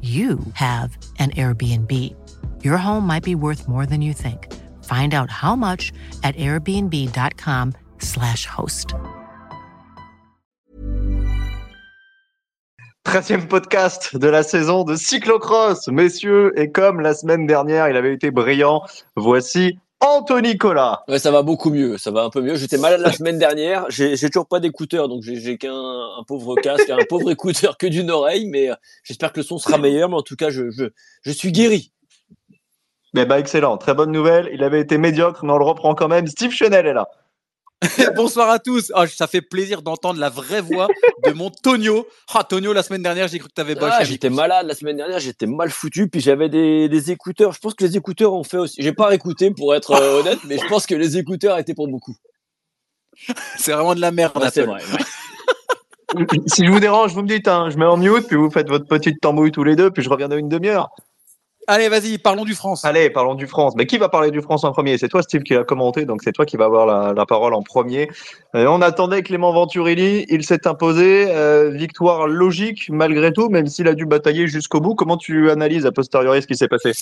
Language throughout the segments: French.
you have an Airbnb. Your home might be worth more than you think. Find out how much at airbnb.com/slash host. 13e podcast de la saison de cyclocross, messieurs, et comme la semaine dernière, il avait été brillant, voici Anthony Collat. Ouais, ça va beaucoup mieux, ça va un peu mieux. J'étais malade la semaine dernière, j'ai toujours pas d'écouteurs, donc j'ai qu'un un pauvre casque, un pauvre écouteur que d'une oreille, mais euh, j'espère que le son sera meilleur, mais en tout cas, je, je, je suis guéri. Eh ben, excellent, très bonne nouvelle. Il avait été médiocre, mais on le reprend quand même. Steve Chenel est là. Bonsoir à tous. Ah, ça fait plaisir d'entendre la vraie voix de mon Tonio. Ah, Tonio, la semaine dernière, j'ai cru que tu avais bossé. Ah, j'étais malade la semaine dernière, j'étais mal foutu, puis j'avais des, des écouteurs. Je pense que les écouteurs ont fait aussi. J'ai pas réécouté pour être euh, honnête, mais je pense que les écouteurs étaient pour beaucoup. C'est vraiment de la merde. Ouais, c'est Apple. vrai. ouais. si je vous dérange, vous me dites, hein, je mets en mute, puis vous faites votre petite tambouille tous les deux, puis je reviens dans une demi-heure. Allez, vas-y, parlons du France. Allez, parlons du France. Mais qui va parler du France en premier? C'est toi, Steve, qui l'a commenté, donc c'est toi qui va avoir la, la parole en premier. Euh, on attendait Clément Venturilli, il s'est imposé. Euh, victoire logique malgré tout, même s'il a dû batailler jusqu'au bout. Comment tu analyses a posteriori ce qui s'est passé?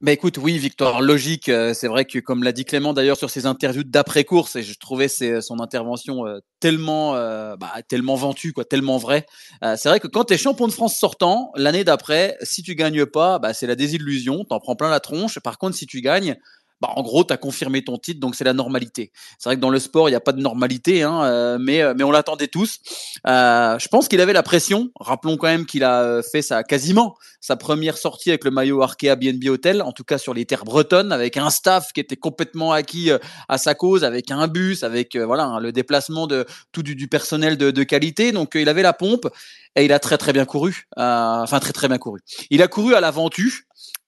Bah écoute, oui, victoire logique. euh, C'est vrai que, comme l'a dit Clément d'ailleurs sur ses interviews d'après-course, et je trouvais ses- son intervention euh, tellement, euh, bah, tellement ventue, quoi, tellement vrai. Euh, c'est vrai que quand tu es champion de France sortant, l'année d'après, si tu gagnes pas, bah, c'est la désillusion, t'en prends plein la tronche. Par contre, si tu gagnes, bah, en gros, tu as confirmé ton titre, donc c'est la normalité. C'est vrai que dans le sport, il n'y a pas de normalité, hein, euh, mais, euh, mais on l'attendait tous. Euh, je pense qu'il avait la pression. Rappelons quand même qu'il a euh, fait sa quasiment sa première sortie avec le maillot Arkea BNB Hotel, en tout cas sur les terres bretonnes, avec un staff qui était complètement acquis à sa cause, avec un bus, avec voilà hein, le déplacement de tout du, du personnel de, de qualité. Donc il avait la pompe et il a très très bien couru. Enfin très très bien couru. Il a couru à la Ventoux.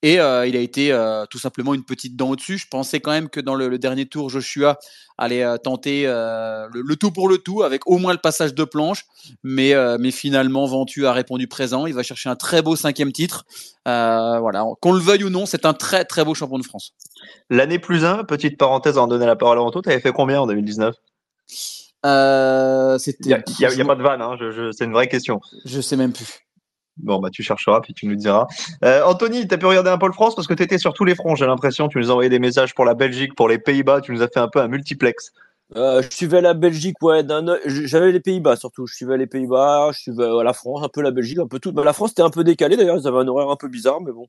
Et euh, il a été euh, tout simplement une petite dent au-dessus. Je pensais quand même que dans le, le dernier tour, Joshua allait euh, tenter le, le tout pour le tout, avec au moins le passage de planche. Mais, mais finalement, Ventu a répondu présent. Il va chercher un très beau cinquième titre. Voilà, qu'on le veuille ou non, c'est un très très beau champion de France. L'année plus 1, petite parenthèse en donner la parole à Anto, tu avais fait combien en 2019 Euh, Il n'y a, y a- pas de vanne, hein, c'est une vraie question. Je sais même plus. Bon, bah, tu chercheras, puis tu nous diras. Euh, Anthony, tu as pu regarder un peu le France parce que tu étais sur tous les fronts, j'ai l'impression. Tu nous as envoyé des messages pour la Belgique, pour les Pays-Bas, tu nous as fait un peu un multiplex. Euh, je suivais la Belgique, ouais, j'avais les Pays-Bas surtout. Je suivais les Pays-Bas, je suivais euh, la France, un peu la Belgique, un peu tout. La France était un peu décalée d'ailleurs, ils avaient un horaire un peu bizarre, mais bon.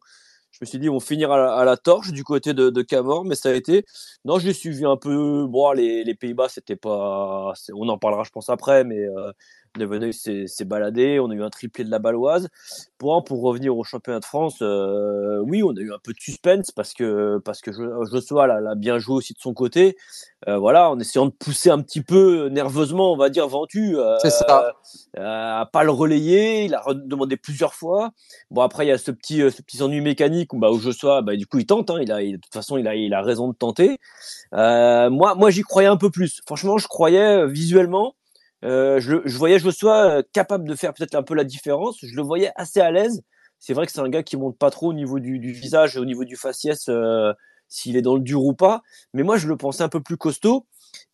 Je me suis dit, ils vont finir à la, à la torche du côté de, de mais ça a été. Non, j'ai suivi un peu. Bon, les, Pays-Bas, c'était pas. On en parlera, je pense, après, mais Neveneuil s'est baladé. On a eu un triplé de la Baloise. Pour, pour revenir au championnat de France, euh, oui, on a eu un peu de suspense parce que, parce que Jo- Joshua l'a bien joué aussi de son côté. Euh, voilà, en essayant de pousser un petit peu nerveusement, on va dire, Ventu. euh, C'est ça. euh, à pas le relayer, il a demandé plusieurs fois. Bon après il y a ce petit euh, ce petit ennui mécanique où bah où Joshua bah du coup il tente hein, il a il- de toute façon il a il a raison de tenter. Euh, moi moi j'y croyais un peu plus. Franchement, je croyais visuellement euh, je, je voyais Joshua euh, capable de faire peut-être un peu la différence, je le voyais assez à l'aise. c'est vrai que c'est un gars qui monte pas trop au niveau du, visage, au niveau du faciès, euh, s'il est dans le dur ou pas. Mais moi, je le pensais un peu plus costaud.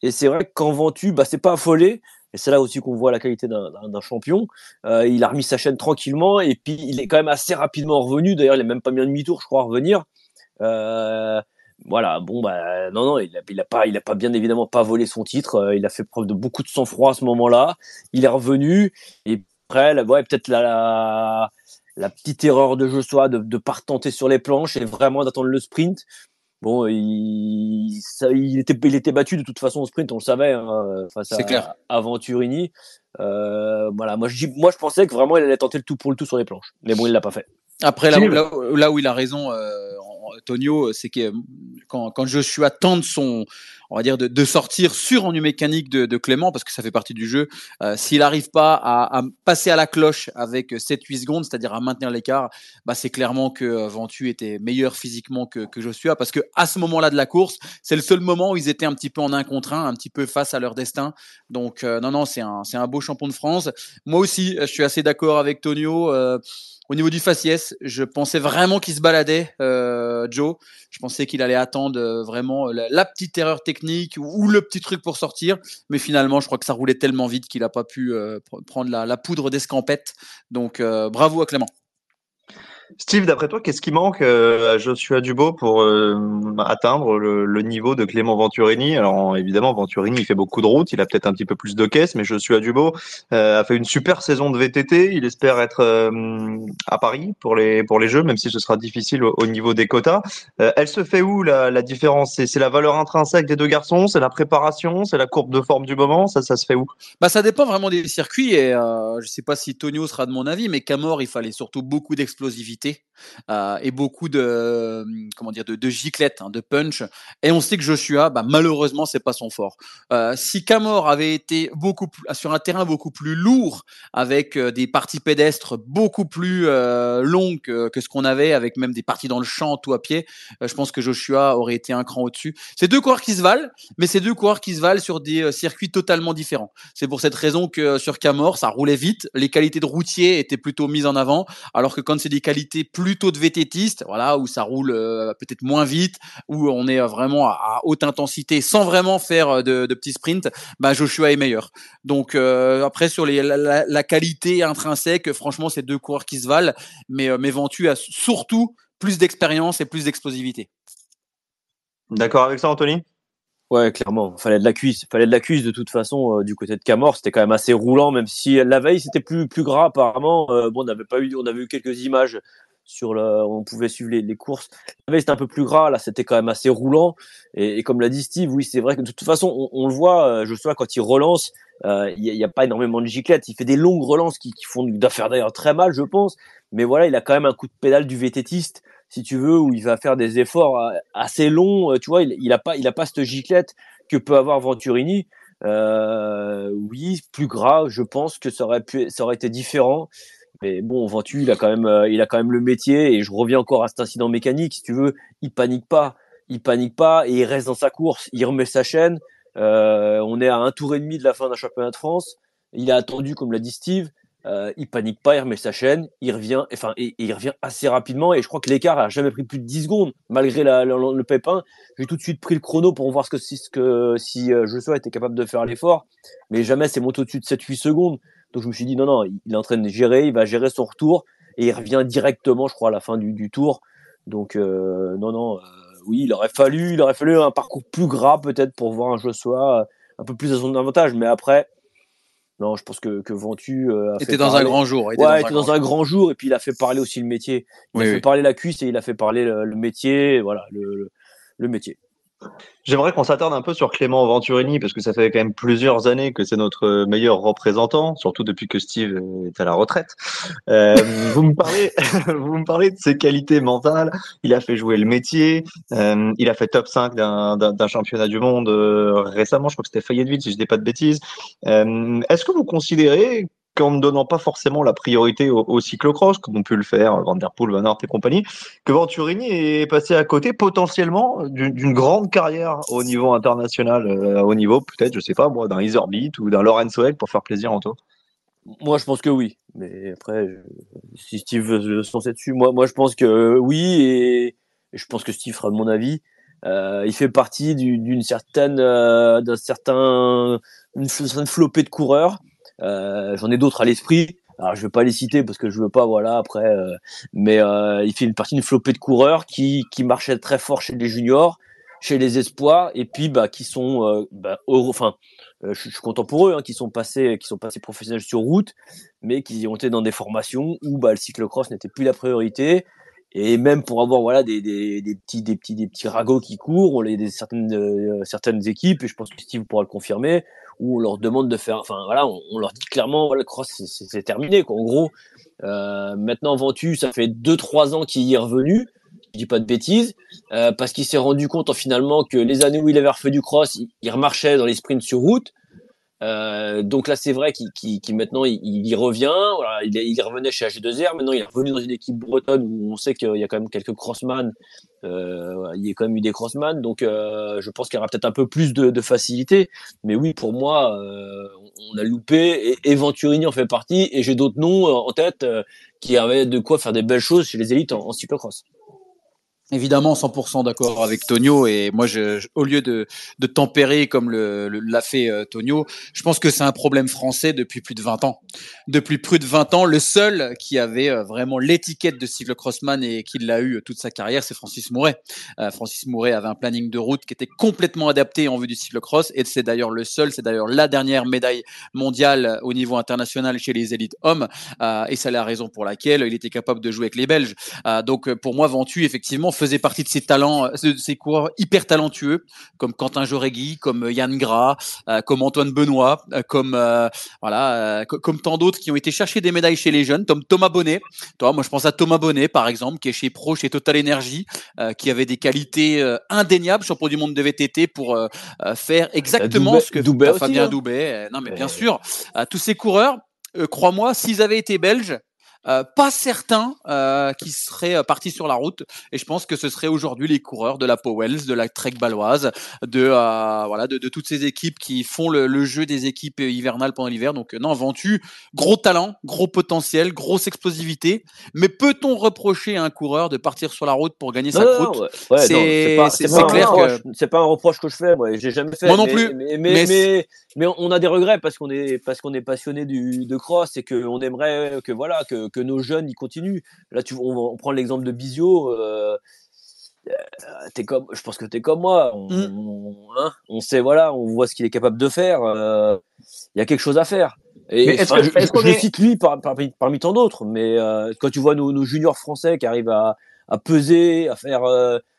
Et c'est vrai que quand Ventu, bah, c'est pas affolé. Et c'est là aussi qu'on voit la qualité d'un champion. Euh, il a remis sa chaîne tranquillement et puis il est quand même assez rapidement revenu. D'ailleurs, il a même pas mis un demi-tour, je crois, à revenir. Euh, voilà, bon, bah, non, non, il a, il a, pas, il a pas bien évidemment pas volé son titre. Euh, il a fait preuve de beaucoup de sang-froid à ce moment-là. Il est revenu et après, là, ouais, peut-être la, la, petite erreur de Joshua de ne pas retenter sur les planches et vraiment d'attendre le sprint. Bon, il, ça, il, était, il était battu de toute façon au sprint, on le savait, hein, face à, clair. Venturini. Euh, voilà, moi je, moi je pensais que vraiment il allait tenter le tout pour le tout sur les planches, mais bon, il l'a pas fait. Après, là, là, où il a raison, euh, Tonio, c'est que quand, quand Joshua tente son, on va dire, de, sortir sur ennui mécanique de, Clément, parce que ça fait partie du jeu, euh, s'il n'arrive pas à, passer à la cloche avec 7-8 secondes, c'est-à-dire à maintenir l'écart, bah, c'est clairement que euh, Ventu était meilleur physiquement que, Joshua, parce que à ce moment-là de la course, c'est le seul moment où ils étaient un petit peu en un contre un, un petit peu face à leur destin. Donc, euh, non, non, c'est un, un beau champion de France. Moi aussi, je suis assez d'accord avec Tonio. Euh, au niveau du faciès, je pensais vraiment qu'il se baladait, euh, Joe. Je pensais qu'il allait attendre euh, vraiment la, petite erreur technique ou, le petit truc pour sortir. Mais finalement, je crois que ça roulait tellement vite qu'il n'a pas pu euh, prendre la poudre d'escampette. Donc, bravo à Clément. Steve, d'après toi, qu'est-ce qui manque euh, à Joshua Dubo pour euh, atteindre le, niveau de Clément Venturini? Alors évidemment, Venturini, il fait beaucoup de routes, il a peut-être un petit peu plus de caisse, mais Joshua Dubo euh, a fait une super saison de VTT. Il espère être à Paris pour les pour les Jeux, même si ce sera difficile au, niveau des quotas. elle se fait où la, différence? C'est la valeur intrinsèque des deux garçons, c'est la préparation, c'est la courbe de forme du moment? Ça, ça se fait où? Bah, ça dépend vraiment des circuits. Et je sais pas si Tonio sera de mon avis, mais Camor, il fallait surtout beaucoup d'explosivité euh, et beaucoup de comment dire de, de giclettes, hein, de punch. Et on sait que Joshua, bah, malheureusement, c'est pas son fort. Euh, si Camor avait été beaucoup sur un terrain beaucoup plus lourd, avec euh, des parties pédestres beaucoup plus longues que, que, ce qu'on avait, avec même des parties dans le champ tout à pied, je pense que Joshua aurait été un cran au-dessus. C'est deux coureurs qui se valent, mais c'est deux coureurs qui se valent sur des circuits totalement différents. C'est pour cette raison que sur Camor, ça roulait vite, les qualités de routier étaient plutôt mises en avant, alors que quand c'est des qualités plutôt de vététiste, voilà, où ça roule euh, peut-être moins vite, où on est euh, vraiment à, haute intensité sans vraiment faire euh, de, petits sprints, bah Joshua est meilleur. Donc après sur la, qualité intrinsèque, franchement, c'est deux coureurs qui se valent, mais mais Ventu a surtout plus d'expérience et plus d'explosivité. D'accord avec ça, Anthony? Ouais, clairement. Fallait de la cuisse. Fallait de la cuisse de toute façon du côté de Camor. C'était quand même assez roulant, même si la veille c'était plus plus gras apparemment. bon, on n'avait pas eu, on avait eu quelques images sur le, on pouvait suivre les, les courses. C'était un peu plus gras, là c'était quand même assez roulant. Et, et comme l'a dit Steve, oui c'est vrai que de toute façon on, on le voit, euh, je sais quand il relance, euh, il n'y a, a, pas énormément de giclettes. Il fait des longues relances qui, qui font d'affaires d'ailleurs très mal, je pense. Mais voilà, il a quand même un coup de pédale du vététiste, si tu veux, où il va faire des efforts euh, assez longs. Tu vois, il, il a pas, il a pas cette giclette que peut avoir Venturini. Euh, oui, plus gras, je pense que ça aurait pu, ça aurait été différent. Mais bon, Ventu, il a quand même, euh, il a quand même le métier. Et je reviens encore à cet incident mécanique. Si tu veux, il panique pas, il panique pas et il reste dans sa course. Il remet sa chaîne. Euh, on est à un tour et demi de la fin d'un championnat de France. Il a attendu, comme l'a dit Steve. Euh, il panique pas, il remet sa chaîne, il revient, enfin, et, il revient assez rapidement. Et je crois que l'écart a jamais pris plus de 10 secondes, malgré le, pépin. J'ai tout de suite pris le chrono pour voir ce que si, ce que, si euh, Joshua était capable de faire l'effort, mais jamais c'est monté au-dessus de 7-8 secondes. Donc je me suis dit non, non, il est en train de gérer, il va gérer son retour et il revient directement, je crois, à la fin du, du tour. Donc euh, non, non, euh, oui, il aurait fallu, il aurait fallu un parcours plus gras peut-être pour voir un Joshua euh, un peu plus à son avantage. Mais après, non, je pense que, que Ventu a était dans un grand jour. Il ouais, était dans, un, grand jour et puis il a fait parler aussi le métier. Il a fait parler la cuisse et il a fait parler le, métier, voilà, le, le métier. J'aimerais qu'on s'attarde un peu sur Clément Venturini parce que ça fait quand même plusieurs années que c'est notre meilleur représentant, surtout depuis que Steve est à la retraite. Euh, vous me parlez, vous me parlez de ses qualités mentales. Il a fait jouer le métier. Euh, il a fait top 5 d'un championnat du monde euh, récemment. Je crois que c'était Fayetteville, si je dis pas de bêtises. Euh, est-ce que vous considérez qu'en ne donnant pas forcément la priorité au, cyclocross, comme on peut le faire Van Der Poel, Van Aert et compagnie, que Venturini est passé à côté potentiellement d'une grande carrière au niveau international, euh, au niveau peut-être, je sais pas moi, d'un Iserbeat ou d'un Lorenzo Egg pour faire plaisir en tout. Moi, je pense que oui. Mais après, si Steve veut se lancer dessus, moi, moi, je pense que oui. Et, je pense que Steve fera mon avis. Euh, il fait partie d'une certaine, euh, d'un certain, une, flopée de coureurs. Euh, J'en ai d'autres à l'esprit. Alors je vais pas les citer parce que je veux pas, voilà. Après, euh, mais euh, il fait une partie d'une flopée de coureurs qui qui marchait très fort chez les juniors, chez les espoirs, et puis bah qui sont, bah, enfin, je, je, suis content pour eux, hein, qui sont passés, qui sont passés professionnels sur route, mais qui ont été dans des formations où bah, le cyclocross n'était plus la priorité et même pour avoir voilà des, des, des, petits des petits des petits ragots qui courent on les des certaines euh, certaines équipes et je pense que Steve pourra le confirmer où on leur demande de faire enfin voilà on, leur dit clairement voilà cross c'est terminé quoi. En gros euh, maintenant Ventu ça fait deux trois ans qu'il y est revenu je dis pas de bêtises euh, parce qu'il s'est rendu compte finalement que les années où il avait refait du cross il remarchait dans les sprints sur route euh, donc là, c'est vrai qu'il maintenant il, y revient. Voilà, il, il revenait chez H2R. Maintenant, il est revenu dans une équipe bretonne où on sait qu'il y a quand même quelques crossman. Euh, il y a quand même eu des crossman. Donc, euh, je pense qu'il y aura peut-être un peu plus de, de, facilité. Mais oui, pour moi, euh, on a loupé. Et, et Venturini en fait partie. Et j'ai d'autres noms en tête euh, qui avaient de quoi faire des belles choses chez les élites en, en cyclocross. Évidemment, 100% d'accord avec Tonio. Et moi, je, au lieu de, de tempérer comme le, l'a fait euh, Tonio, je pense que c'est un problème français depuis plus de 20 ans. Depuis plus de 20 ans, le seul qui avait euh, vraiment l'étiquette de cyclocrossman et qui l'a eu toute sa carrière, c'est Francis Mouret. Euh, Francis Mouret avait un planning de route qui était complètement adapté en vue du cyclocross. Et c'est d'ailleurs le seul, c'est d'ailleurs la dernière médaille mondiale au niveau international chez les élites hommes. et c'est la raison pour laquelle il était capable de jouer avec les Belges. donc, pour moi, Ventu, effectivement, faisait partie de ces talents, euh, de ces coureurs hyper talentueux, comme Quentin Joregui, comme euh, Yann Gras, euh, comme Antoine Benoît, comme voilà, comme tant d'autres qui ont été chercher des médailles chez les jeunes, comme Thomas Bonnet. Toi, moi, je pense à Thomas Bonnet, par exemple, qui est chez Pro, chez Total Energy, qui avait des qualités indéniables, champion du monde de VTT, pour faire exactement ce que Doubet Fabien hein. Doubet. Non, mais bien sûr, tous ces coureurs, crois-moi, s'ils avaient été belges, euh, pas certains euh, qui seraient euh, partis sur la route. Et je pense que ce serait aujourd'hui les coureurs de la Powells, de la Trek Baloise, de euh, voilà, de, de, toutes ces équipes qui font le, le jeu des équipes hivernales pendant l'hiver. Donc non, Ventu, gros talent, gros potentiel, grosse explosivité. Mais peut-on reprocher à un coureur de partir sur la route pour gagner sa croûte C'est clair que c'est pas un reproche que je fais. Moi, j'ai jamais fait. Moi non plus. Mais, mais, mais, mais, on a des regrets parce qu'on est parce qu'on est passionné du de cross et qu'on aimerait que voilà que que nos jeunes ils continuent. Là, tu, on, prend l'exemple de Bizio. Euh, euh, es comme, je pense que tu es comme moi. Mm. Hein, on, sait, voilà, on voit ce qu'il est capable de faire. Euh, il y a quelque chose à faire. Et est-ce que, je, cite lui parmi, tant d'autres, mais quand tu vois nos, juniors français qui arrivent à, peser, à faire,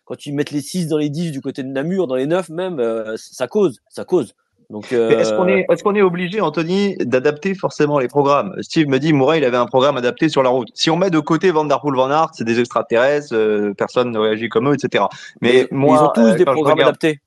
quand tu mets les 6 dans les 10 du côté de Namur, dans les 9 même, ça cause, ça cause. Donc, Est-ce qu'on est, est, qu'on est obligé, Anthony, d'adapter forcément les programmes? Steve me dit, Mouret, il avait un programme adapté sur la route. Si on met de côté Van Der Poel, Van Aert, c'est des extraterrestres, euh, personne ne réagit comme eux, etc. Mais, moi, ils ont tous euh, des programmes adaptés.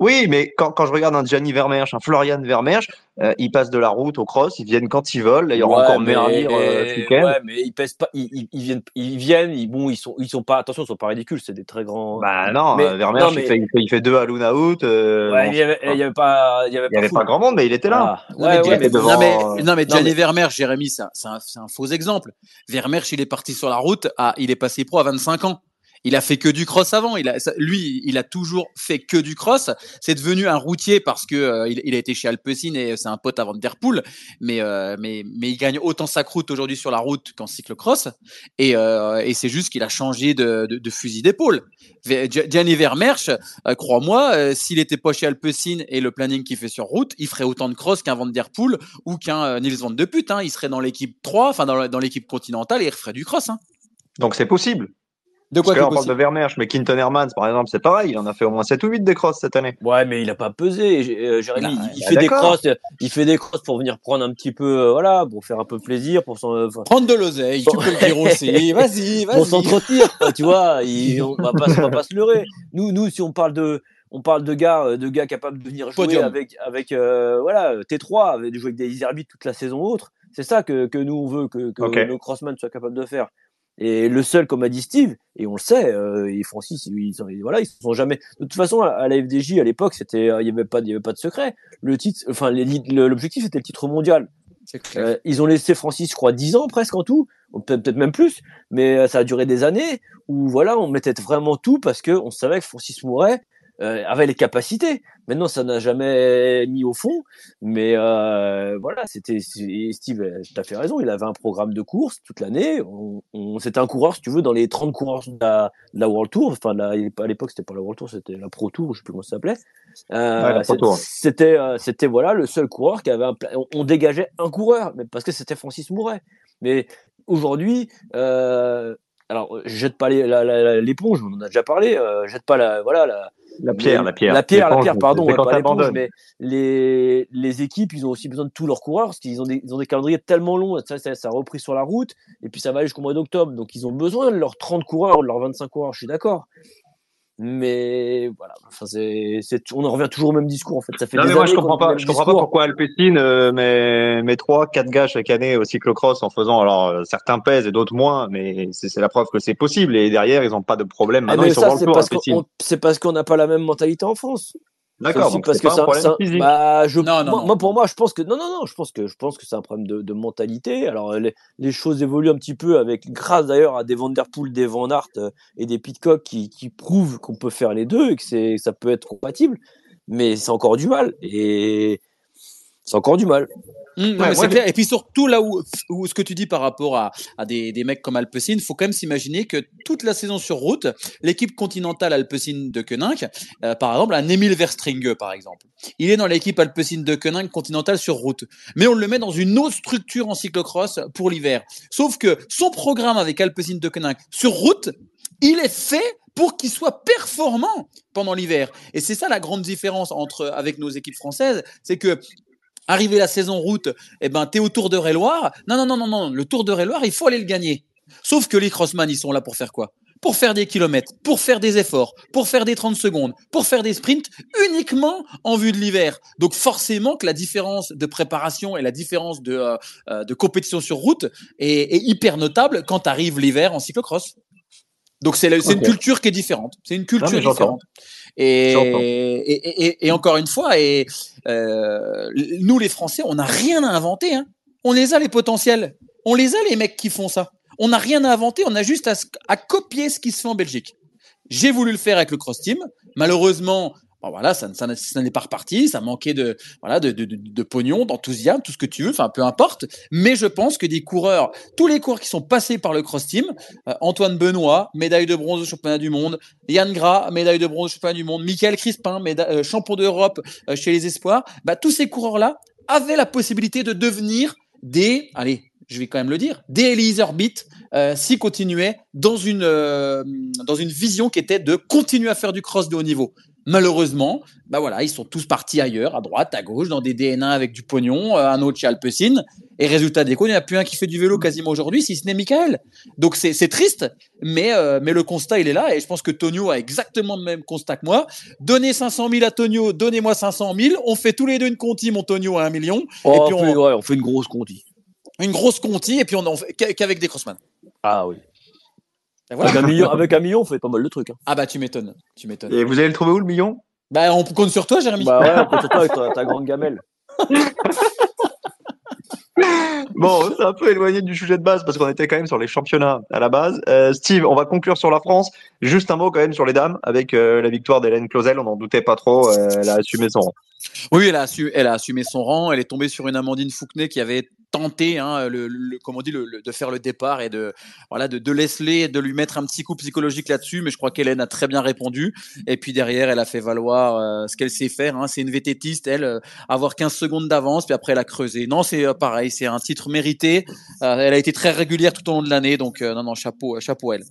Oui, mais quand, quand je regarde un Gianni Vermeersch, un Florian Vermeersch, euh, ils passent de la route au cross, ils viennent quand ils veulent. il y aura encore Merlier euh, ce week-end. Ouais, mais ils pèsent pas, ils, ils, viennent, ils viennent, ils, bon, ils sont, ils sont pas, attention, ils sont pas ridicules, c'est des très grands. Bah non, mais, Vermeersch, il, fait, il, fait, il, fait, deux à Luna Out. Euh, ouais, il y avait, il y avait pas, il y avait pas, il y avait pas grand monde, mais il était là. Ah, ouais, ouais, mais, devant... non, mais, non, mais Gianni Vermeersch, Jérémy, c'est un, un, faux exemple. Vermeersch, il est parti sur la route, à, il est passé pro à 25 ans. Il a fait que du cross avant. Il a, lui, il a toujours fait que du cross. C'est devenu un routier parce que euh, il, a été chez Alpecin et c'est un pote avant Der Poel. Mais, euh, mais, mais il gagne autant sa croûte aujourd'hui sur la route qu'en cyclocross. Et, euh, et c'est juste qu'il a changé de, fusil d'épaule. Gianni Vermeersch, crois-moi, s'il était pas chez Alpecin et le planning qu'il fait sur route, il ferait autant de cross qu'un Van Der ou qu'un Nils Van de Put. Hein. Il serait dans l'équipe 3, enfin dans, dans l'équipe continentale et il ferait du cross. Hein. Donc c'est possible. De quoi Parce on parle de Vermeersch, mais Quinton Hermans, par exemple, c'est pareil. Il en a fait au moins 7 ou 8 des crosses cette année. Ouais, mais il a pas pesé. Euh, Jérémy, il, il, fait des crosses, il fait des crosses pour venir prendre un petit peu, euh, voilà, pour faire un peu plaisir, pour s'en, prendre de l'oseille. Tu peux le dire aussi. Vas-y, vas-y. Pour s'entretenir, tu vois. Il, on va pas, on va pas se leurrer. Nous, nous, si on parle de, on parle de gars, euh, de gars capables de venir jouer avec, avec, euh, voilà, T3, de jouer avec des arbitres toute la saison autre. C'est ça que, que nous on veut que, que okay. nos crossmen soient capables de faire. Et le seul, comme a dit Steve, et on le sait, euh, et Francis, ils, ils, voilà, ils sont jamais. De toute façon, à, la FDJ à l'époque, c'était, il y avait pas, il y avait pas de secret. Le titre, enfin, l'objectif c'était le titre mondial. Euh, ils ont laissé Francis, je crois, 10 ans presque en tout, peut-être même plus, mais euh, ça a duré des années où voilà, on mettait vraiment tout parce que on savait que Francis Mouret euh, avait les capacités. Maintenant, ça n'a jamais mis au fond, mais euh, voilà, c'était Steve, tu as fait raison, il avait un programme de course toute l'année. On, on c'était un coureur, si tu veux, dans les 30 coureurs de la, de la World Tour. Enfin, la, à l'époque, c'était pas la World Tour, c'était la Pro Tour, je sais plus comment ça s'appelait. Euh, c'était, euh, c'était voilà le seul coureur qui avait un. On, on dégageait un coureur, mais parce que c'était Francis Mouret. Mais aujourd'hui, euh, alors jette pas l'éponge, on en a déjà parlé. Euh, jette pas la voilà la la pierre, la pierre. La pierre, la pierre, pardon, pas l'éponge, mais les, les équipes, ils ont aussi besoin de tous leurs coureurs parce qu'ils ont des, ils ont des calendriers tellement longs, ça, ça, ça, a repris sur la route, et puis ça va jusqu'au mois d'octobre. Donc ils ont besoin de leurs 30 coureurs, de leurs 25 coureurs, je suis d'accord. Mais voilà, enfin c'est, on en revient toujours au même discours en fait. Ça fait non, des mais moi années je comprends pas, je comprends pas pourquoi Alpecin euh, met met trois, quatre gars chaque année au cyclocross en faisant alors euh, certains pèsent et d'autres moins, mais c'est c'est la preuve que c'est possible et derrière ils ont pas de problème. Ah, Maintenant mais ils sont ça, dans le c'est tour. parce Alpecin. qu'on c'est parce qu'on n'a pas la même mentalité en France. D'accord, parce c'est que pas un c'est un- problème un- physique. bah, je, Non, non, moi, non. moi, pour moi, je pense que non, non, non, je pense que je pense que c'est un problème de, de mentalité. Alors les, les choses évoluent un petit peu avec grâce d'ailleurs à des Van der Poel, des Van Aert euh, et des Pitcock qui, qui prouvent qu'on peut faire les deux et que c'est ça peut être compatible. Mais c'est encore du mal et c'est encore du mal. Mmh, Ouais, clair. Et puis surtout là où, où ce que tu dis par rapport à, à des, des mecs comme Alpecin, faut quand même s'imaginer que toute la saison sur route, l'équipe continentale Alpecin de Koenig, euh, par exemple, un Emile Verstringe par exemple, il est dans l'équipe Alpecin de Koenig continentale sur route, mais on le met dans une autre structure en cyclocross pour l'hiver. Sauf que son programme avec Alpecin de Koenig sur route, il est fait pour qu'il soit performant pendant l'hiver. Et c'est ça la grande différence entre avec nos équipes françaises, c'est que Arrivé la saison route, eh ben, t'es au Tour de Réloir. Non, non, non, non, non. Le Tour de Réloir, il faut aller le gagner. Sauf que les crossman, ils sont là pour faire quoi? Pour faire des kilomètres, pour faire des efforts, pour faire des 30 secondes, pour faire des sprints uniquement en vue de l'hiver. Donc forcément que la différence de préparation et la différence de, euh, euh, de compétition sur route est, est hyper notable quand arrive l'hiver en cyclocross. Donc c'est une culture qui est différente. C'est une culture Non, différente. Et, et, et, et- encore une fois, et euh, nous les Français, on n'a rien à inventer. Hein. On les a les potentiels. On les a les mecs qui font ça. On n'a rien à inventer. On a juste à, copier ce qui se fait en Belgique. J'ai voulu le faire avec le cross team. Malheureusement, bon, voilà, ça, ça, ça n'est pas reparti. Ça manquait de voilà de, de, pognon, d'enthousiasme, tout ce que tu veux. Enfin, peu importe. Mais je pense que des coureurs, tous les coureurs qui sont passés par le cross team, euh, Antoine Benoît, médaille de bronze au championnat du monde, Yann Gras, médaille de bronze au championnat du monde, Michael Crispin, euh, champion d'Europe euh, chez les espoirs, bah, tous ces coureurs-là avaient la possibilité de devenir des, allez, je vais quand même le dire, des Eliezer Beat euh, s'ils continuaient dans une, dans une vision qui était de continuer à faire du cross de haut niveau. Malheureusement, bah voilà, ils sont tous partis ailleurs, à droite, à gauche, dans des DNA avec du pognon, euh, un autre chez Alpecin. Et résultat des comptes, il n'y en a plus un qui fait du vélo quasiment aujourd'hui, si ce n'est Michael. Donc c'est triste, mais, euh, mais le constat, il est là. Et je pense que Tonio a exactement le même constat que moi. Donnez 500 000 à Tonio, donnez-moi 500 000. On fait tous les deux une conti, mon Tonio, à un million. Oh, et puis on, fait, on, ouais, on fait une grosse conti. une grosse conti, et puis on en fait qu'- qu'avec des crossman. Ah oui. Voilà. Avec un million, avec un million, on fait pas mal de trucs. Hein. Ah bah tu m'étonnes, tu m'étonnes. Et vous allez le trouver où le million? Bah on compte sur toi, Jérémy. Bah ouais, on compte sur toi avec ta, ta grande gamelle. Bon, c'est un peu éloigné du sujet de base parce qu'on était quand même sur les championnats à la base. Euh, Steve, on va conclure sur la France. Juste un mot quand même sur les dames avec euh, la victoire d'Hélène Clausel. On n'en doutait pas trop. euh, elle a assumé son rang. Oui, elle a, elle a assumé son rang. Elle est tombée sur une Amandine Fouquenet qui avait tenté, hein, le, on dit, de faire le départ et de voilà de, de de lui mettre un petit coup psychologique là-dessus. Mais je crois qu'Hélène a très bien répondu. Et puis derrière, elle a fait valoir euh, ce qu'elle sait faire. Hein. C'est une vététiste, elle, euh, avoir 15 secondes d'avance, puis après elle a creusé. Non, c'est euh, pareil, c'est un titre mérité. Elle a été très régulière tout au long de l'année, donc non, non, chapeau, chapeau elle.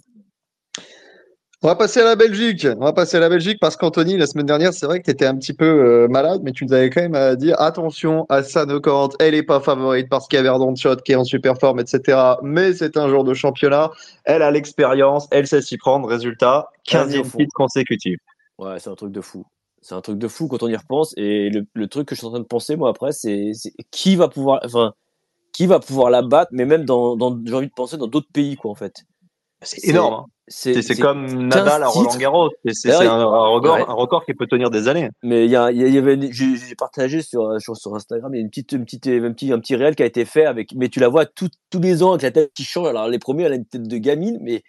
On va passer à la Belgique. On va passer à la Belgique parce qu'Anthony, la semaine dernière, c'est vrai que tu étais un petit peu euh, malade, mais tu nous avais quand même à dire attention à Sanocante, elle est pas favorite parce qu'il y a Verdon Shot qui est en super forme, etc. Mais c'est un jour de championnat. Elle a l'expérience, elle sait s'y prendre. Résultat, Elle est au 15e fond. titre consécutif. Ouais, c'est un truc de fou. C'est un truc de fou quand on y repense. Et le, le truc que je suis en train de penser, moi, après, c'est c'est qui va pouvoir, enfin, qui va pouvoir la battre, mais même dans, dans j'ai envie de penser dans d'autres pays, quoi, en fait. C'est énorme. hein. C'est comme Nadal à Roland Garros. C'est un, record, un record qui peut tenir des années. Mais il y, a, il y avait, j'ai partagé sur, sur, sur, Instagram, il y a une petite, une petite, un petit, un petit réel qui a été fait avec, mais tu la vois tous les ans avec la tête qui change. Alors les premiers, elle a une tête de gamine, mais,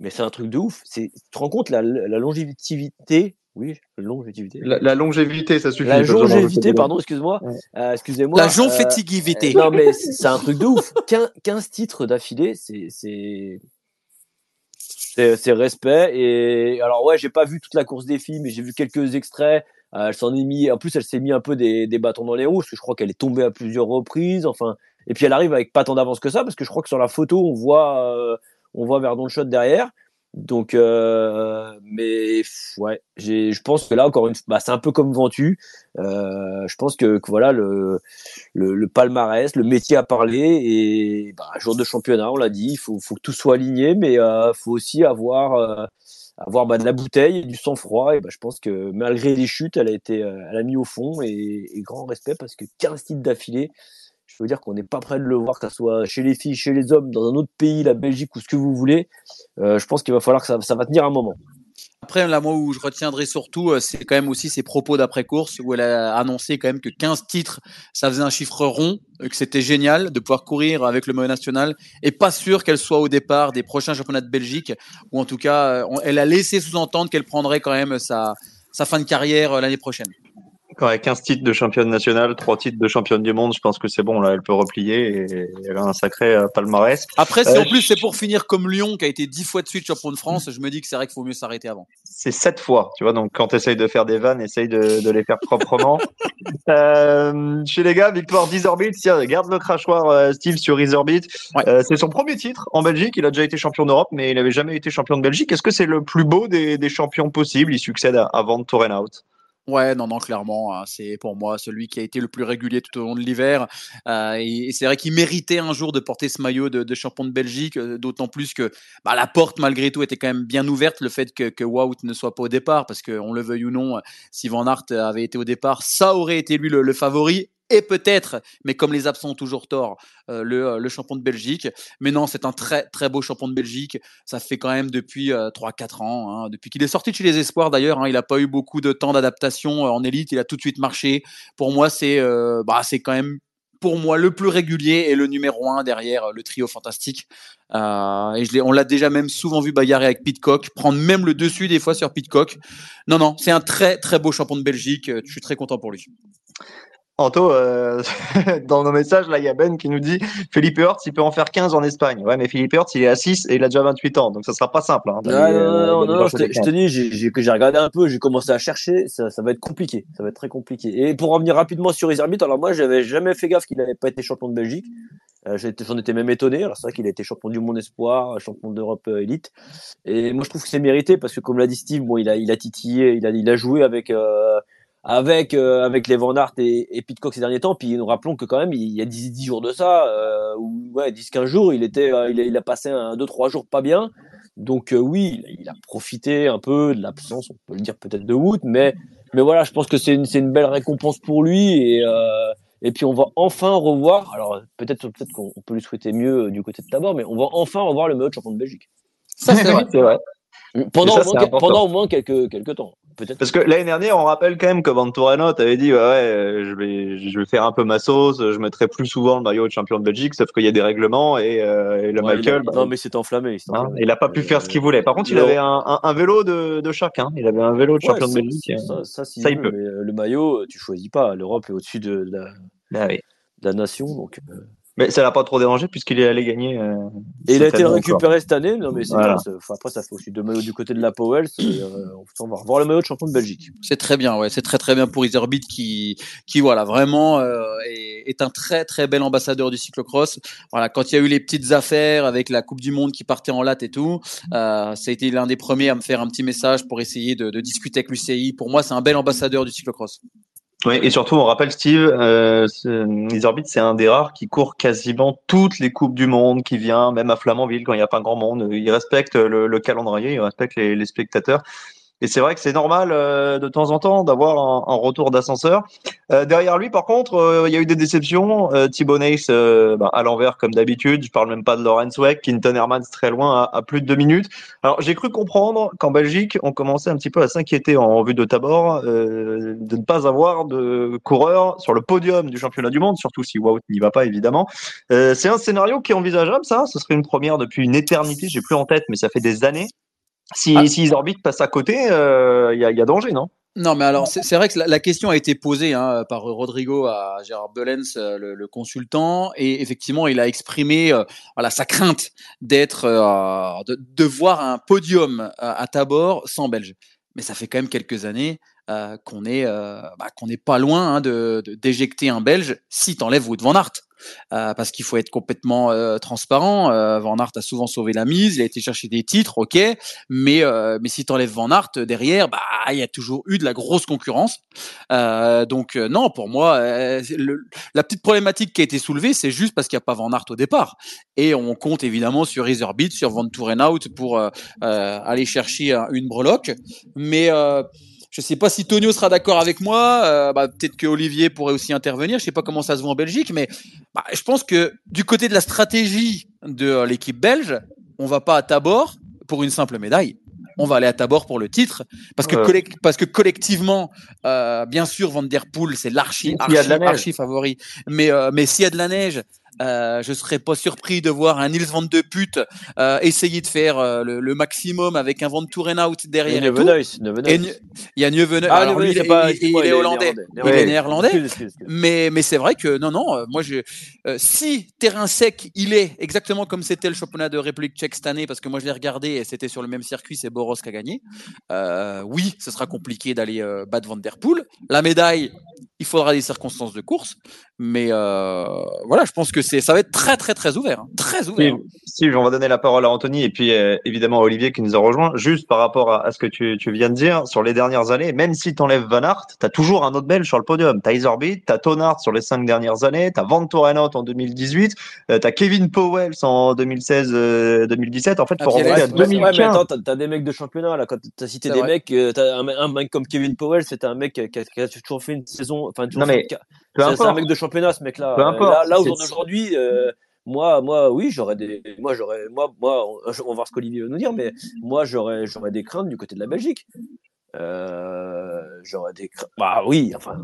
mais c'est un truc de ouf. Tu te rends compte la, la longévité oui, longévité. La, la, longévité, ça suffit. La longévité, pardon, excuse-moi. Euh, excusez-moi. La jonfétigivité. Euh, non, mais c'est un truc de ouf. 15, titres d'affilée, c'est c'est respect. Et alors, ouais, j'ai pas vu toute la course des filles, mais j'ai vu quelques extraits. Euh, elle s'en est mis, en plus, elle s'est mis un peu des, des, bâtons dans les roues, parce que je crois qu'elle est tombée à plusieurs reprises. Enfin, et puis elle arrive avec pas tant d'avance que ça, parce que je crois que sur la photo, on voit, euh, on voit Verdon shot derrière. Donc, euh, mais ouais, je pense que là encore une, bah, c'est un peu comme Ventu. Euh, je pense que, voilà le, le, palmarès, le métier à parler et bah, jour de championnat, on l'a dit, il faut, faut que tout soit aligné, mais euh, faut aussi avoir euh, avoir bah, de la bouteille du sang-froid. Et bah, je pense que malgré les chutes, elle a été, elle a mis au fond et, et grand respect parce que 15 titres d'affilée je veux dire qu'on n'est pas prêt de le voir, que ce soit chez les filles, chez les hommes, dans un autre pays, la Belgique ou ce que vous voulez. Euh, je pense qu'il va falloir que ça, ça, va tenir un moment. Après, là, moi, où je retiendrai surtout, euh, c'est quand même aussi ses propos d'après-course, où elle a annoncé quand même que 15 titres, ça faisait un chiffre rond, euh, que c'était génial de pouvoir courir avec le maillot national, et pas sûr qu'elle soit au départ des prochains championnats de Belgique, ou en tout cas, elle a laissé sous-entendre qu'elle prendrait quand même sa, sa fin de carrière l'année prochaine. Quand elle a 15 titres de championne nationale, 3 titres de championne du monde, je pense que c'est bon, là, elle peut replier et elle a un sacré euh, palmarès. Après, si en euh, plus c'est pour finir comme Lyon, qui a été 10 fois de suite champion de France, je me dis que c'est vrai qu'il faut mieux s'arrêter avant. C'est 7 fois, tu vois, donc quand tu essayes de faire des vannes, essaye de, de les faire proprement. euh, chez les gars, victoire d'Isorbit, tiens, garde le crachoir euh, Steve sur Isorbit. Ouais. c'est son premier titre en Belgique, il a déjà été champion d'Europe, mais il n'avait jamais été champion de Belgique. Est-ce que c'est le plus beau des, des champions possibles? Il succède à, à Van Torenhout. Ouais, non, non, clairement, hein, c'est pour moi celui qui a été le plus régulier tout au long de l'hiver. Euh, et, c'est vrai qu'il méritait un jour de porter ce maillot de, champion de Belgique, euh, d'autant plus que bah, la porte, malgré tout, était quand même bien ouverte. Le fait que, Wout ne soit pas au départ, parce qu'on le veuille ou non, si Van Aert avait été au départ, ça aurait été lui le favori et peut-être, mais comme les absents ont toujours tort, euh, le, euh, le, champion de Belgique. Mais non, c'est un très très beau champion de Belgique. Ça fait quand même depuis euh, 3-4 ans, hein, depuis qu'il est sorti de chez les Espoirs d'ailleurs. Hein, il n'a pas eu beaucoup de temps d'adaptation euh, en élite. Il a tout de suite marché. Pour moi, c'est euh, bah, c'est quand même pour moi le plus régulier et le numéro un derrière le trio fantastique. Et je on l'a déjà même souvent vu bagarrer avec Pitcock, prendre même le dessus des fois sur Pitcock. Non, non, c'est un très très beau champion de Belgique. Je suis très content pour lui. Anto, euh, dans nos messages, là, il y a Ben qui nous dit Philippe Hurts, il peut en faire 15 en Espagne. Ouais, mais Philippe Hurts, il est à 6 et il a déjà 28 ans, donc ça sera pas simple. Hein, non, non, non, je, te, dis, j'ai regardé un peu, j'ai commencé à chercher, ça, ça, va être compliqué, ça va être très compliqué. Et pour revenir rapidement sur Iserbit, alors moi, j'avais jamais fait gaffe qu'il n'avait pas été champion de Belgique. Euh, J'en étais même étonné. Alors c'est vrai qu'il a été champion du monde espoir, champion d'Europe euh, élite. Et moi, je trouve que c'est mérité parce que, comme l'a dit Steve, bon, il a, il a titillé, il a, il a joué avec. Euh, avec euh, avec les Van Aert et, et Pitcock ces derniers temps. Puis nous rappelons que quand même il y a 10, 10 jours de ça, euh, ou ouais 10-15 jours, il était euh, il, a, il, a, passé un deux trois jours pas bien. Donc euh, oui, il a profité un peu de l'absence, on peut le dire peut-être de Wood, mais mais voilà, je pense que c'est une c'est une belle récompense pour lui et et puis on va enfin revoir. Alors peut-être peut-être qu'on peut lui souhaiter mieux du côté de Tabor, mais on va enfin revoir le meilleur champion de Belgique. Ça c'est vrai. vrai. Pendant, ça, au moins, pendant au moins quelques, quelques temps. Peut-être. Parce que l'année dernière, on rappelle quand même que Venturano t'avait dit, ouais, ouais, je vais, je vais faire un peu ma sauce, je mettrai plus souvent le maillot de champion de Belgique, sauf qu'il y a des règlements et, euh, et le ouais, Michael. Il a, bah, non, mais c'est enflammé. Hein, enflammé. il a pas pu euh, faire ce qu'il voulait. Par contre, il avait un, un, un vélo de, de chacun. Il avait un vélo de champion de Belgique. Ça, ça, si ça il peut. Mais euh, le maillot, tu choisis pas. L'Europe est au-dessus de, de, la, ah, oui. de la nation, donc. Euh... Mais ça l'a pas trop dérangé puisqu'il est allé gagner. Euh, et il a été récupéré cette année. Non, mais voilà. bien, après, ça fait aussi deux maillots du côté de la Powell. Euh, on va revoir le maillot de champion de Belgique. C'est très bien, ouais. C'est très très bien pour Iserbit qui, qui voilà, vraiment euh, est, est, un très très bel ambassadeur du cyclocross. Voilà, quand il y a eu les petites affaires avec la Coupe du Monde qui partait en latte et tout, euh, ça a été l'un des premiers à me faire un petit message pour essayer de, de discuter avec l'UCI. Pour moi, c'est un bel ambassadeur du cyclocross. Oui, et surtout, on rappelle, Steve, euh, Isorbit, c'est un des rares qui court quasiment toutes les Coupes du Monde, qui vient même à Flamanville quand il n'y a pas grand monde. Il respecte le, le calendrier, il respecte les, les spectateurs. Et c'est vrai que c'est normal euh, de temps en temps d'avoir un, un retour d'ascenseur. Euh, derrière lui, par contre, euh, il y a eu des déceptions. Euh, Thibaut Neis bah, à l'envers comme d'habitude. Je parle même pas de Lorenz Weck, Quinton Hermans très loin à, plus de deux minutes. Alors j'ai cru comprendre qu'en Belgique, on commençait un petit peu à s'inquiéter en vue de Tabor de ne pas avoir de coureurs sur le podium du championnat du monde, surtout si Wout n'y va pas évidemment. c'est un scénario qui est envisageable, ça. Ce serait une première depuis une éternité. J'ai plus en tête, mais ça fait des années. Si, ah. si Isorbit passe à côté, il euh, y, a, y, a, danger, non? Non, mais alors c'est vrai que la, la, question a été posée hein, par Rodrigo à Gérard Belens, euh, le, le, consultant, et effectivement, il a exprimé euh, voilà sa crainte d'être, euh, de, de, voir un podium à, à, Tabor sans Belge. Mais ça fait quand même quelques années qu'on est, bah, qu'on n'est pas loin hein, de d'éjecter un Belge si t'enlèves Wout van Aert. Euh, parce qu'il faut être complètement euh, transparent. Euh, Van Aert a souvent sauvé la mise, il a été chercher des titres, ok, mais mais si tu enlèves Van Aert derrière, bah il y a toujours eu de la grosse concurrence. donc non, pour moi, la petite problématique qui a été soulevée, c'est juste parce qu'il n'y a pas Van Aert au départ, et on compte évidemment sur Iserbeat, sur Van Out pour aller chercher une breloque, mais je ne sais pas si Tonio sera d'accord avec moi. Euh, bah, Peut-être que Olivier pourrait aussi intervenir. Je ne sais pas comment ça se voit en Belgique, mais bah, je pense que du côté de la stratégie de euh, l'équipe belge, on va pas à Tabor pour une simple médaille. On va aller à Tabor pour le titre parce que, parce que collectivement, euh, bien sûr, Van der Poel c'est l'archi archi, favori. Mais euh, mais s'il y a de la neige, euh, je serais pas surpris de voir un Nils van de Put euh, essayer de faire euh, le, le, maximum avec un Van Out derrière. Il y a Nieuwenhuis. Ah, Alors, lui, il, pas, il, il, est hollandais, il est néerlandais. Mais mais c'est vrai que non non, euh, moi je si terrain sec il est exactement comme c'était le championnat de République Tchèque cette année parce que moi je l'ai regardé et c'était sur le même circuit, c'est Boros qui a gagné. oui, ce sera compliqué d'aller battre Van der Poel. La médaille, il faudra des circonstances de course, mais voilà, je pense que c'est, ça va être très très très ouvert, hein. très ouvert. Steve, on va donner la parole à Anthony et puis euh, évidemment à Olivier qui nous a rejoint. Juste par rapport à, ce que tu, tu, viens de dire sur les dernières années, même si tu enlèves Van Aert, tu as toujours un autre Belge sur le podium. Tu as Iserbeat, tu as Tonart sur les cinq dernières années, tu as Van Torenot en 2018, tu as Kevin Powell en 2016-2017. Euh, en fait, pour remonter à 2015. Ouais, attends, tu as, des mecs de championnat là. Quand tu as cité des mecs, euh, as un, un, mec comme Kevin Powell, c'était un mec qui a, qui a, toujours fait une saison. Enfin, toujours non, mais, c'est un mec de championnat, ce mec-là. Là, là aujourd'hui, euh, moi, moi, oui, j'aurais des, moi, j'aurais, moi, moi, on, va voir ce qu'Olivier va nous dire, mais moi, j'aurais, j'aurais des craintes du côté de la Belgique. Euh, j'aurais des craintes. Bah oui, enfin.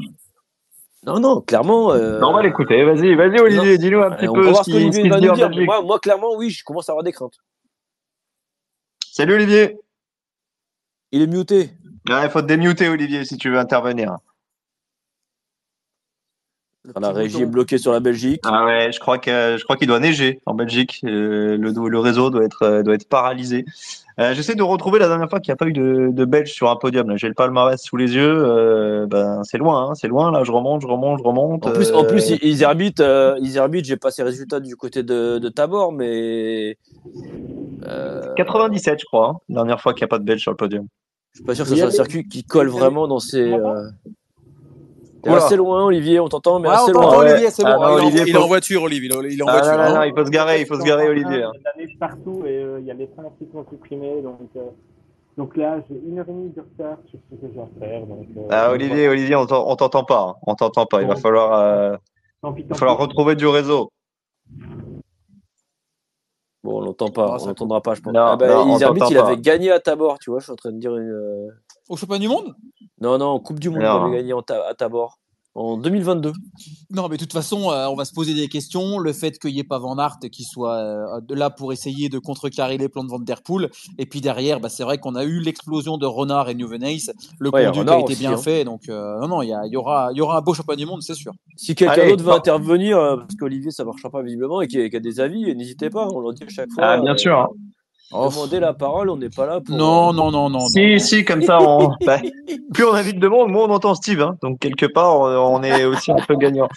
Non, non, clairement. Euh... Non, on va l'écouter. Vas-y, vas-y, Olivier, dis-nous un petit peu ce qu'il va nous dire. Moi, moi, clairement, oui, je commence à avoir des craintes. Salut, Olivier. Il est muté. il faut te démuter, Olivier, si tu veux intervenir. La régie est bloquée sur la Belgique. Ah ouais, je crois que je crois qu'il doit neiger en Belgique. Euh, le, le réseau doit être euh, doit être paralysé. Euh, J'essaie de retrouver la dernière fois qu'il n'y a pas eu de, de Belge sur un podium. J'ai le palmarès sous les yeux. Euh, ben c'est loin, hein, c'est loin. Là, je remonte, je remonte, je remonte. En plus, en plus, ils arbitrent. Euh, ils arbitrent. J'ai pas ces résultats du côté de, de Tabor, mais 97, je crois. Hein, la dernière fois qu'il n'y a pas de Belge sur le podium. Je suis pas sûr que ce soit un circuit qui colle vraiment dans ces. T'es assez loin, Olivier, on t'entend, mais assez loin. Olivier, c'est bon. Ah, il, Olivier, il, est en voiture, Olivier. Il est en ah, voiture. Non, non, non, il faut se garer, il faut se garer, Olivier. Il y a partout et euh, il y a les trains qui sont supprimés. Donc, euh, donc là, j'ai une heure et demie de retard sur ce que j'ai à faire. Donc, euh, ah, Olivier, voilà. Olivier, on t'entend pas. Hein. On t'entend pas. Il va falloir, euh, tant pis, tant il va falloir retrouver du réseau. Bon, on l'entend pas, on l'entendra pas, je pense. Non, ah bah, non, il avait gagné à Tabor, tu vois, je suis en train de dire une. Au championnat du monde? Non, non, Coupe du Monde, il avait gagné à Tabor en 2022. Non, mais de toute façon, euh, on va se poser des questions. Le fait qu'il n'y ait pas Van Aert qui soit euh, là pour essayer de contrecarrer les plans de Van Der Poel. Et puis derrière, bah, c'est vrai qu'on a eu l'explosion de Renard et Nieuwenhuis. Le ouais, conduit a été bien hein. fait. Donc, euh, non, non, il y, y, aura, y aura un beau championnat du monde, c'est sûr. Si quelqu'un d'autre veut intervenir, parce qu'Olivier, ça ne marchera pas visiblement, et qui a, a des avis, n'hésitez pas, on l'a dit à chaque fois. Ah, bien sûr. Oh. Demander la parole, on n'est pas là pour. Non, non, non, non. Si, non. si, comme ça, on... bah, plus on invite de monde, moins on entend Steve. Hein. Donc, quelque part, on est aussi un peu gagnant.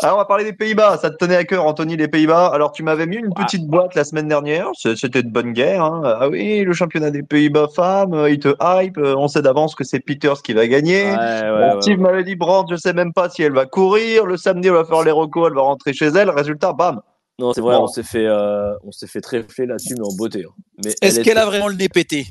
Alors, on va parler des Pays-Bas. Ça te tenait à cœur, Anthony, les Pays-Bas. Alors, tu m'avais mis une petite boîte la semaine dernière. C'était de bonne guerre. Hein. Ah oui, le championnat des Pays-Bas femmes, il te hype. On sait d'avance que c'est Peters qui va gagner. Ouais, ouais, bon, Steve ouais. m'avait dit, Brandt, je sais même pas si elle va courir. Le samedi, on va faire les recos, elle va rentrer chez elle. Résultat, bam. Non, c'est vrai, bon. on s'est fait, euh, on s'est fait trèfler là-dessus, mais en beauté. Hein. Est-ce qu'elle est... a vraiment le nez pété?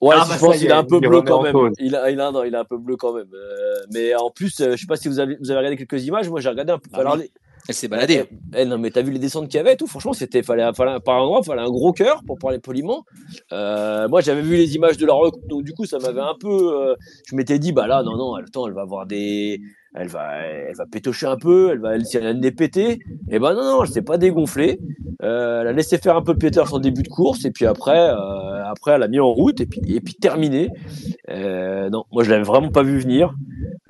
Ouais, Ah, je bah, pense qu'il est, est un peu il bleu quand même. Il a, il a, non, il est un peu bleu quand même. Euh, mais en plus, euh, je sais pas si vous avez, vous avez regardé quelques images. Moi, j'ai regardé un peu. Ah alors, oui. les- Elle s'est baladée. Eh, non, mais t'as vu les descentes qu'il y avait et tout. Franchement, c'était fallait, fallait par un endroit, fallait un gros cœur pour parler poliment. Euh, moi, j'avais vu les images de la rec, donc du coup, ça m'avait un peu. euh, je m'étais dit, bah là, non, non, attends, elle va avoir des, elle va, elle va pétocher un peu, elle va, si elle a le nez. Et ben non, non, elle s'est pas dégonflée. Euh, elle a laissé faire un peu Peters en début de course et puis après, euh, après, elle a mis en route et puis, et puis terminé. Euh, non, moi, je l'avais vraiment pas vu venir.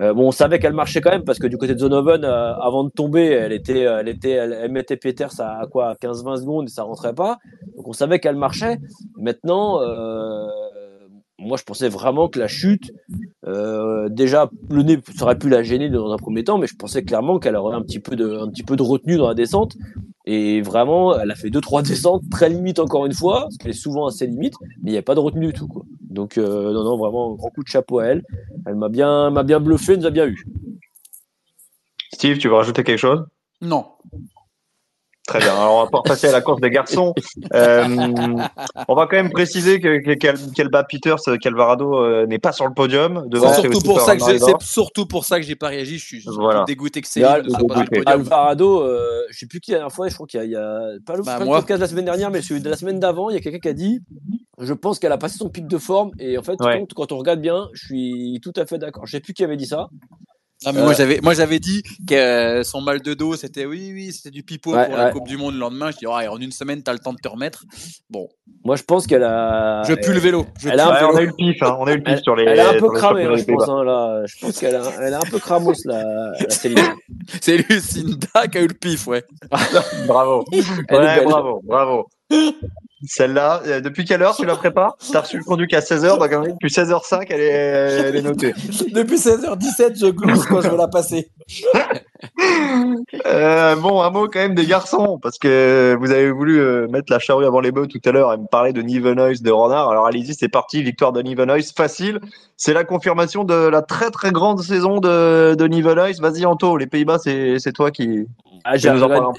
Euh, bon, on savait qu'elle marchait quand même parce que du côté de Zonovan, euh, avant de tomber, elle était, elle était, elle, mettait Peters à, à quoi, 15-20 secondes et ça rentrait pas. Donc on savait qu'elle marchait. Maintenant, euh, moi je pensais vraiment que la chute, euh, déjà le nez ça aurait pu la gêner dans un premier temps, mais je pensais clairement qu'elle aurait un petit peu de, un petit peu de retenue dans la descente. Et vraiment, elle a fait deux trois descentes très limites encore une fois, parce qu'elle est souvent assez limite, mais il n'y a pas de retenue du tout quoi. Donc euh, non non vraiment un grand coup de chapeau à elle. Elle m'a bien, m'a bien bluffé, elle nous a bien eu. Steve, tu veux rajouter quelque chose? Non. Très bien. Alors, on va pouvoir passer à la course des garçons. Euh, on va quand même préciser que, que- qu'elle qu'elle bat Peters, euh, qu'Alvarado euh, n'est pas sur le podium. Devant, C'est c'est surtout pour ça que j'ai- c'est surtout pour ça que j'ai pas réagi. Je suis Voilà. dégoûté que Al- podium. Alvarado, euh, je sais plus qui la dernière fois, je crois qu'il y a, il y a pas le, Bah, pas le podcast de la semaine dernière, mais celui de la semaine d'avant, il y a quelqu'un qui a dit, je pense qu'elle a passé son pic de forme, et en fait, Ouais. quand, quand on regarde bien, je suis tout à fait d'accord. Je sais plus qui avait dit ça. Ah, mais Euh, moi j'avais moi j'avais dit que euh, son mal de dos c'était oui oui c'était du pipeau Ouais, pour la ouais. Coupe du Monde le lendemain. Je dis ouais, en une semaine t'as le temps de te remettre. Bon, Moi, je pense qu'elle a. je pue le vélo. Je elle pue a le un Ouais, vélo. on a eu le pif, hein. on a eu le pif Elle, sur les. elle est un peu championnats hein, je pense. Hein, là. Je pense qu'elle a- elle est un peu cramos, la, la Céline. C'est Lucinda qui a eu le pif ouais. Bravo. Ouais, bravo, bravo. Celle-là, euh, depuis quelle heure tu la prépares? T'as reçu le conduit qu'à 16h, donc depuis 16h05, elle est, elle est notée. Depuis 16h17 je glousse quand je la passer. Euh, bon, un mot quand même des garçons, parce que vous avez voulu euh, mettre la charrue avant les bœufs tout à l'heure et me parler de Nivenois de Renard. Alors allez-y, c'est parti, victoire de Nivenois, facile. C'est la confirmation de la très très grande saison de, de. Vas-y Anto, les Pays-Bas, c'est toi qui... Ah, regardé,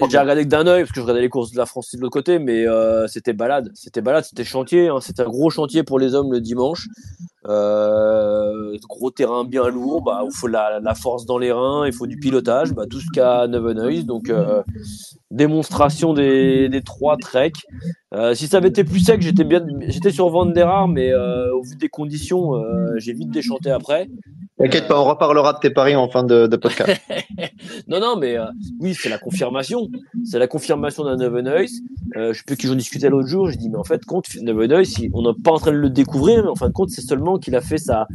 j'ai regardé que d'un œil parce que je regardais les courses de la France de l'autre côté, mais euh, c'était balade, c'était balade, c'était chantier, hein, c'était un gros chantier pour les hommes le dimanche. Euh, gros terrain bien lourd, bah il faut la, force dans les reins, il faut du pilotage, bah tout ce qu'a Nevenois, donc euh, démonstration des, des trois treks. Euh, si ça avait été plus sec, j'étais bien, j'étais sur Van der Aar, mais euh, au vu des conditions, euh, j'ai vite déchanté après. T'inquiète pas, on reparlera de tes paris en fin de, de podcast. Non, non, mais euh, oui, c'est la confirmation. C'est la confirmation d'un Nevenois. Euh, je sais plus qui j'en discutais l'autre jour. Je dis, mais en fait, compte Nevenois, il- on n'est pas en train de le découvrir, mais en fin de compte, c'est seulement qu'il a fait ça.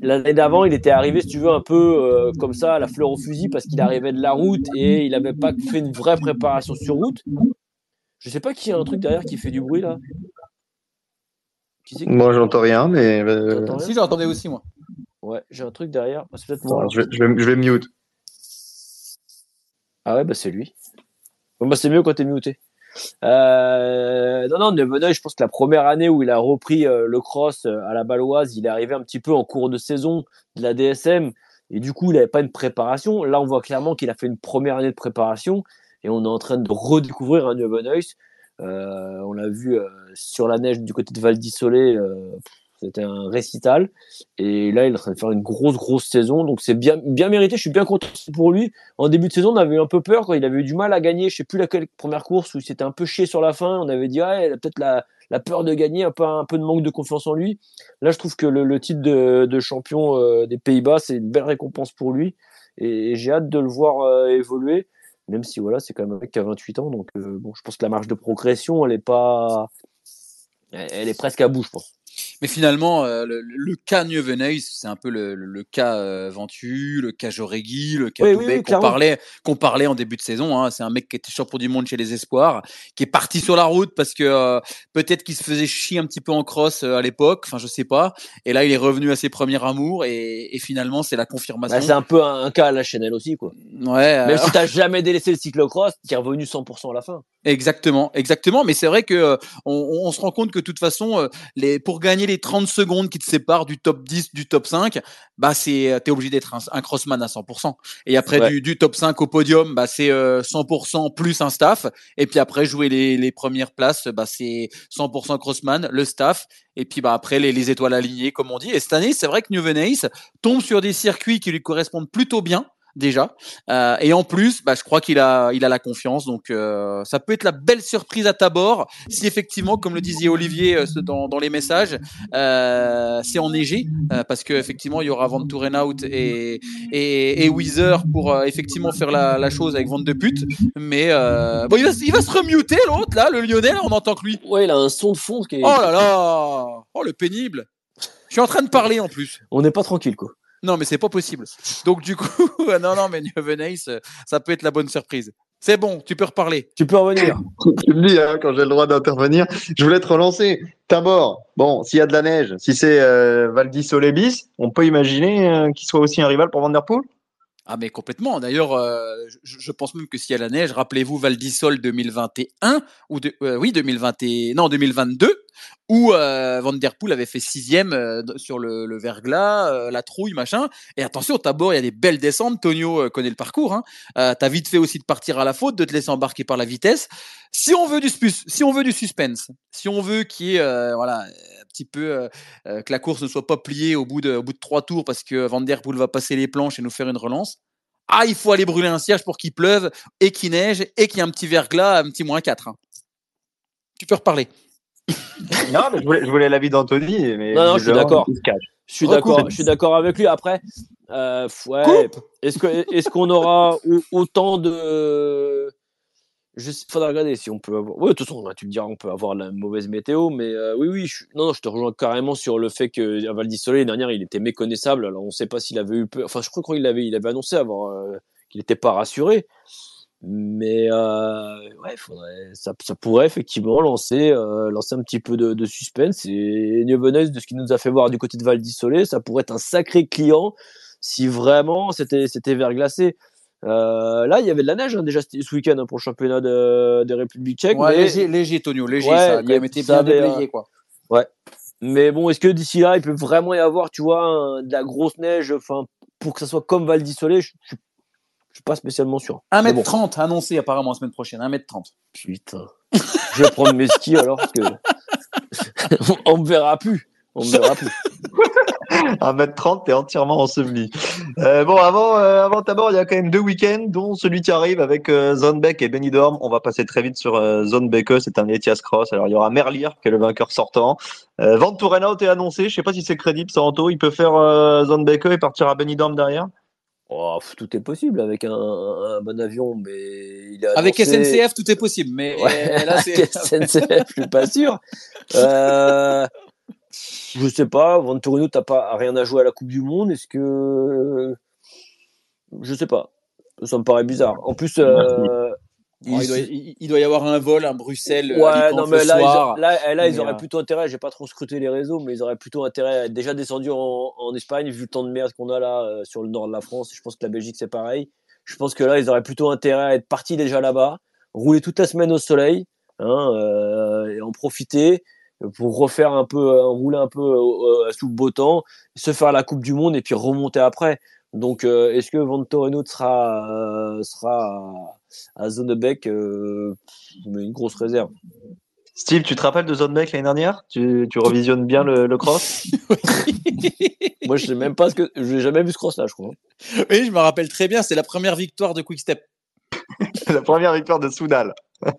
L'année d'avant, il était arrivé, si tu veux, un peu comme ça, à la fleur au fusil, parce qu'il arrivait de la route et il n'avait pas fait une vraie préparation sur route. Je sais pas qui a un truc derrière qui fait du bruit là. Qui c'est qui- Moi, j'entends rien, mais euh, rien Si j'entendais aussi moi. Ouais, j'ai un truc derrière. Ah, C'est peut-être moi. attends, je, vais, je, vais, je vais mute. Ah ouais, bah c'est lui. Bon, bah c'est mieux quand t'es muté. Euh, non, non, Nevenoy, je pense que la première année où il a repris euh, le cross euh, à la Baloise, il est arrivé un petit peu en cours de saison de la DSM et du coup, il n'avait pas une préparation. Là, on voit clairement qu'il a fait une première année de préparation et on est en train de redécouvrir un Nevenoy. Euh, on l'a vu euh, sur la neige du côté de Val d'Isolé, euh, c'était un récital. Et là, il est en train de faire une grosse, grosse saison. Donc, c'est bien, bien mérité. Je suis bien content pour lui. En début de saison, on avait eu un peu peur quand il avait eu du mal à gagner. Je sais plus laquelle première course où il s'était un peu chié sur la fin. On avait dit, ah, il a peut-être la, la peur de gagner, un peu, un peu de manque de confiance en lui. Là, je trouve que le, le titre de, de champion euh, des Pays-Bas, c'est une belle récompense pour lui. Et, j'ai hâte de le voir euh, évoluer. Même si, voilà, c'est quand même un mec qui a 28 ans. Donc, euh, bon, je pense que la marge de progression, elle est pas, elle, est presque à bout, je pense. Mais finalement, euh, le, le cas Nieuwenhuis, c'est un peu le, le, le cas euh, Ventu, le cas Joregui, le cas Oui, oui, Toubé oui, qu'on parlait, qu'on parlait en début de saison. Hein. C'est un mec qui était champion du monde chez les Espoirs, qui est parti sur la route parce que euh, peut-être qu'il se faisait chier un petit peu en cross à l'époque. Enfin, je sais pas. Et là, il est revenu à ses premiers amours et, et finalement, c'est la confirmation. Bah, c'est un peu un, un cas à la Chanel aussi, quoi. Ouais. euh, Même si t'as jamais délaissé le cyclocross, t'es revenu 100% à la fin. Exactement, exactement. Mais c'est vrai que on, on se rend compte que de toute façon, les, pour gagner les 30 secondes qui te séparent du top 10, du top 5, bah c'est t'es obligé d'être un, crossman à 100%. Et après du, du, top 5 au podium, bah c'est 100% plus un staff. Et puis après jouer les, les premières places, bah c'est 100% crossman, le staff. Et puis bah après les, les étoiles alignées comme on dit. Et cette année, c'est vrai que New Venice tombe sur des circuits qui lui correspondent plutôt bien déjà. Euh, et en plus, bah, je crois qu'il a, il a la confiance. Donc, euh, ça peut être la belle surprise à Tabor si effectivement, comme le disait Olivier euh, dans, dans les messages, euh, c'est enneigé euh, parce que effectivement, il y aura Van Out et et, et Weezer pour euh, effectivement faire la, la, chose avec Van de pute. Mais bon, il va, il va se remuter l'autre là, le Lyonnais. on entend que lui. Ouais, il a un son de fond qui est. Oh là là, oh le pénible. Je suis en train de parler en plus. On n'est pas tranquille quoi. Non, mais c'est pas possible. Donc du coup, non, non, mais New Venice, ça peut être la bonne surprise. C'est bon, tu peux reparler. Tu peux revenir. tu me dis hein, quand j'ai le droit d'intervenir. Je voulais te relancer. Tabor, bon, s'il y a de la neige, si c'est euh, Valdi Solébis, on peut imaginer euh, qu'il soit aussi un rival pour Vanderpool? Ah mais complètement. D'ailleurs, euh, je, pense même que s'il y a la neige, rappelez-vous Valdisol 2021 ou de, euh, oui 2021, non 2022, où euh, Van Der Poel avait fait sixième euh, sur le, verglas, la trouille machin. Et attention, au Tabor, il y a des belles descentes. Tonio connaît le parcours. Hein. T'as vite fait aussi de partir à la faute, de te laisser embarquer par la vitesse. Si on veut du si on veut du suspense, si on veut qu'il y ait voilà petit peu que la course ne soit pas pliée au bout de, au bout de trois tours parce que Van Der Poel va passer les planches et nous faire une relance. Ah, il faut aller brûler un cierge pour qu'il pleuve et qu'il neige et qu'il y ait un petit verglas, un petit moins 4. Hein. Tu peux reparler. non, mais je voulais, l'avis d'Anthony. Mais non, non, je suis d'accord. Je suis d'accord. Je suis d'accord avec lui. Après, euh, ouais. Est-ce que est-ce qu'on aura autant de il faudra regarder si on peut avoir. Oui, de toute façon, tu me diras, on peut avoir la mauvaise météo, mais euh, oui, oui, je... non, non, je te rejoins carrément sur le fait qu'à Val d'Isolé, l'année dernière, il était méconnaissable. Alors, on ne sait pas s'il avait eu peur. Enfin, je crois qu'il avait, il avait annoncé avoir euh, qu'il n'était pas rassuré. Mais euh, ouais, faudrait, ça, ça, pourrait effectivement lancer, euh, lancer un petit peu de, de suspense. Et New de ce qu'il nous a fait voir du côté de Val d'Isolé, ça pourrait être un sacré client si vraiment c'était, c'était verglacé. Euh, là, il y avait de la neige hein, déjà ce week-end hein, pour le championnat de, de République tchèque. Ouais, léger, léger, Tonio, léger, ça a quand même été bien déblayé. Quoi. Ouais. Mais bon, est-ce que d'ici là, il peut vraiment y avoir, tu vois, de la grosse neige, enfin, pour que ça soit comme Val d'Isolé, je, je, suis pas spécialement sûr. 1m30 annoncé apparemment la semaine prochaine, 1m30. Putain. je vais prendre mes skis alors parce que on me verra plus. On me verra plus. 1m30, t'es entièrement enseveli. Euh, bon, avant, euh, avant d'abord, il y a quand même deux week-ends, dont celui qui arrive avec euh, Zonbeck et Benidorm. On va passer très vite sur euh, Zonbeck, c'est un Etias Cross. Alors, il y aura Merlier, qui est le vainqueur sortant. Euh, Van Tourenhout est annoncé. Je sais pas si c'est crédible, Santo. Il peut faire euh, Zonbeck et partir à Benidorm derrière Oh, tout est possible avec un, un, bon avion, mais il a avec SNCF tout est possible, mais ouais, là c'est SNCF, je suis pas sûr. Euh, je sais pas, Venturino, t'as pas rien à jouer à la Coupe du Monde. Est-ce que je sais pas, ça me paraît bizarre. En plus, euh, il, doit, il, doit, y avoir un vol à Bruxelles. Euh, ouais, non mais là, ils, là, là, ils auraient euh, plutôt intérêt. J'ai pas trop scruté les réseaux, mais ils auraient plutôt intérêt à être déjà descendus en, en Espagne vu le temps de merde qu'on a là sur le nord de la France. Je pense que la Belgique c'est pareil. Je pense que là, ils auraient plutôt intérêt à être partis déjà là-bas, rouler toute la semaine au soleil, hein, euh, et en profiter pour refaire un peu, euh, rouler un peu euh, euh, sous le beau temps, se faire la Coupe du Monde et puis remonter après. Donc, est-ce que Van Toreno sera, sera à, Zonebeck Une grosse réserve. Steve, tu te rappelles de Zonebeck l'année dernière? Tu, tu, revisionnes bien le, le cross? Moi, je sais même pas ce que. Je n'ai jamais vu ce cross-là, je crois. Oui, je me rappelle très bien. C'est la première victoire de Quick Step. la première victoire de Soudal.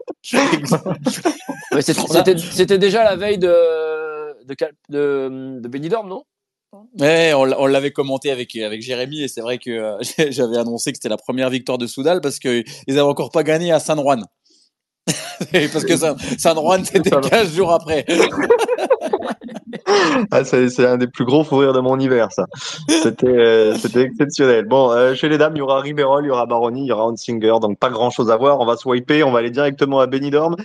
C'était déjà la veille de, de, de, de Benidorm, non? Ouais, on, l'avait commenté avec avec Jérémy et c'est vrai que euh, j'avais annoncé que c'était la première victoire de Soudal parce qu'ils n'avaient encore pas gagné à San Juan. parce que San, San Juan c'était 15 jours après. ah, c'est un des plus gros fous rires de mon hiver, ça. C'était euh, exceptionnel. Bon, euh, chez les dames, il y aura Riverol, il y aura Baroni, il y aura Hansinger, donc pas grand chose à voir. On va swiper, on va aller directement à Benidorm.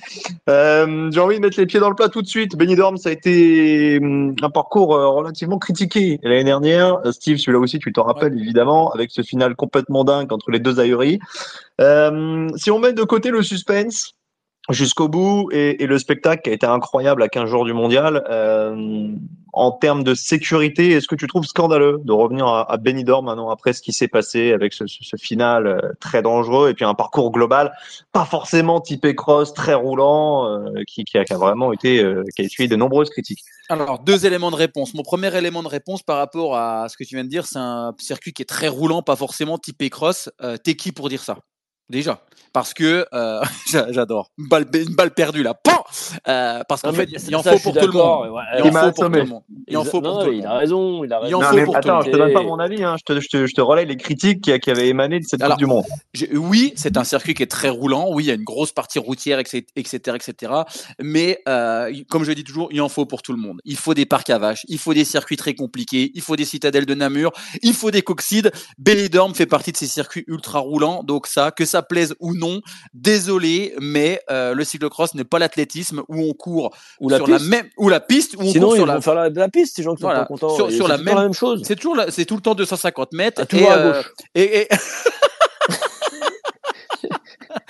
Euh, J'ai envie de mettre les pieds dans le plat tout de suite. Benidorm, ça a été hum, un parcours euh, relativement critiqué l'année dernière. Euh, Steve, celui-là aussi, tu t'en rappelles évidemment, avec ce final complètement dingue entre les deux ahuris. si on met de côté le suspense, jusqu'au bout et, et, le spectacle qui a été incroyable à 15 jours du mondial. Euh, en termes de sécurité, est-ce que tu trouves scandaleux de revenir à, à Benidorm maintenant après ce qui s'est passé avec ce, ce, ce final euh, très dangereux et puis un parcours global, pas forcément typé cross, très roulant, euh, qui, qui, a, qui, a, vraiment été, euh, qui a essuyé de nombreuses critiques Alors, deux éléments de réponse. Mon premier élément de réponse par rapport à ce que tu viens de dire, c'est un circuit qui est très roulant, pas forcément typé cross. Euh, T'es qui pour dire ça? Déjà, parce que euh, j'adore une balle, une balle perdue là, pan euh, Parce qu'en fait, il en faut pour tout le monde. Il en faut pour tout le monde. Il en faut pour tout le monde. Il a raison, il a raison. Non, mais attends, je te donne pas mon avis. Hein. Je, te, je, te, je te relaye les critiques qui, qui avaient émané de cette Alors, Coupe du Monde. Oui, c'est un circuit qui est très roulant. Oui, il y a une grosse partie routière, etc., etc. etc. Mais euh, comme je dis toujours, il en faut pour tout le monde. Il faut des parcs à vaches, il faut des circuits très compliqués, il faut des citadelles de Namur, il faut des coxides. Benidorm fait partie de ces circuits ultra roulants. Donc ça, que ça plaise ou non, désolé, mais euh, le cyclocross n'est pas l'athlétisme où on court ou sur la, la même ou la piste où on Sinon, court sur la faire la, la piste, ces gens qui Voilà. sont pas contents. Sur- sur la même- la même chose. c'est toujours la- c'est tout le temps 250 mètres Ah, toujours et, à euh, gauche. et- et-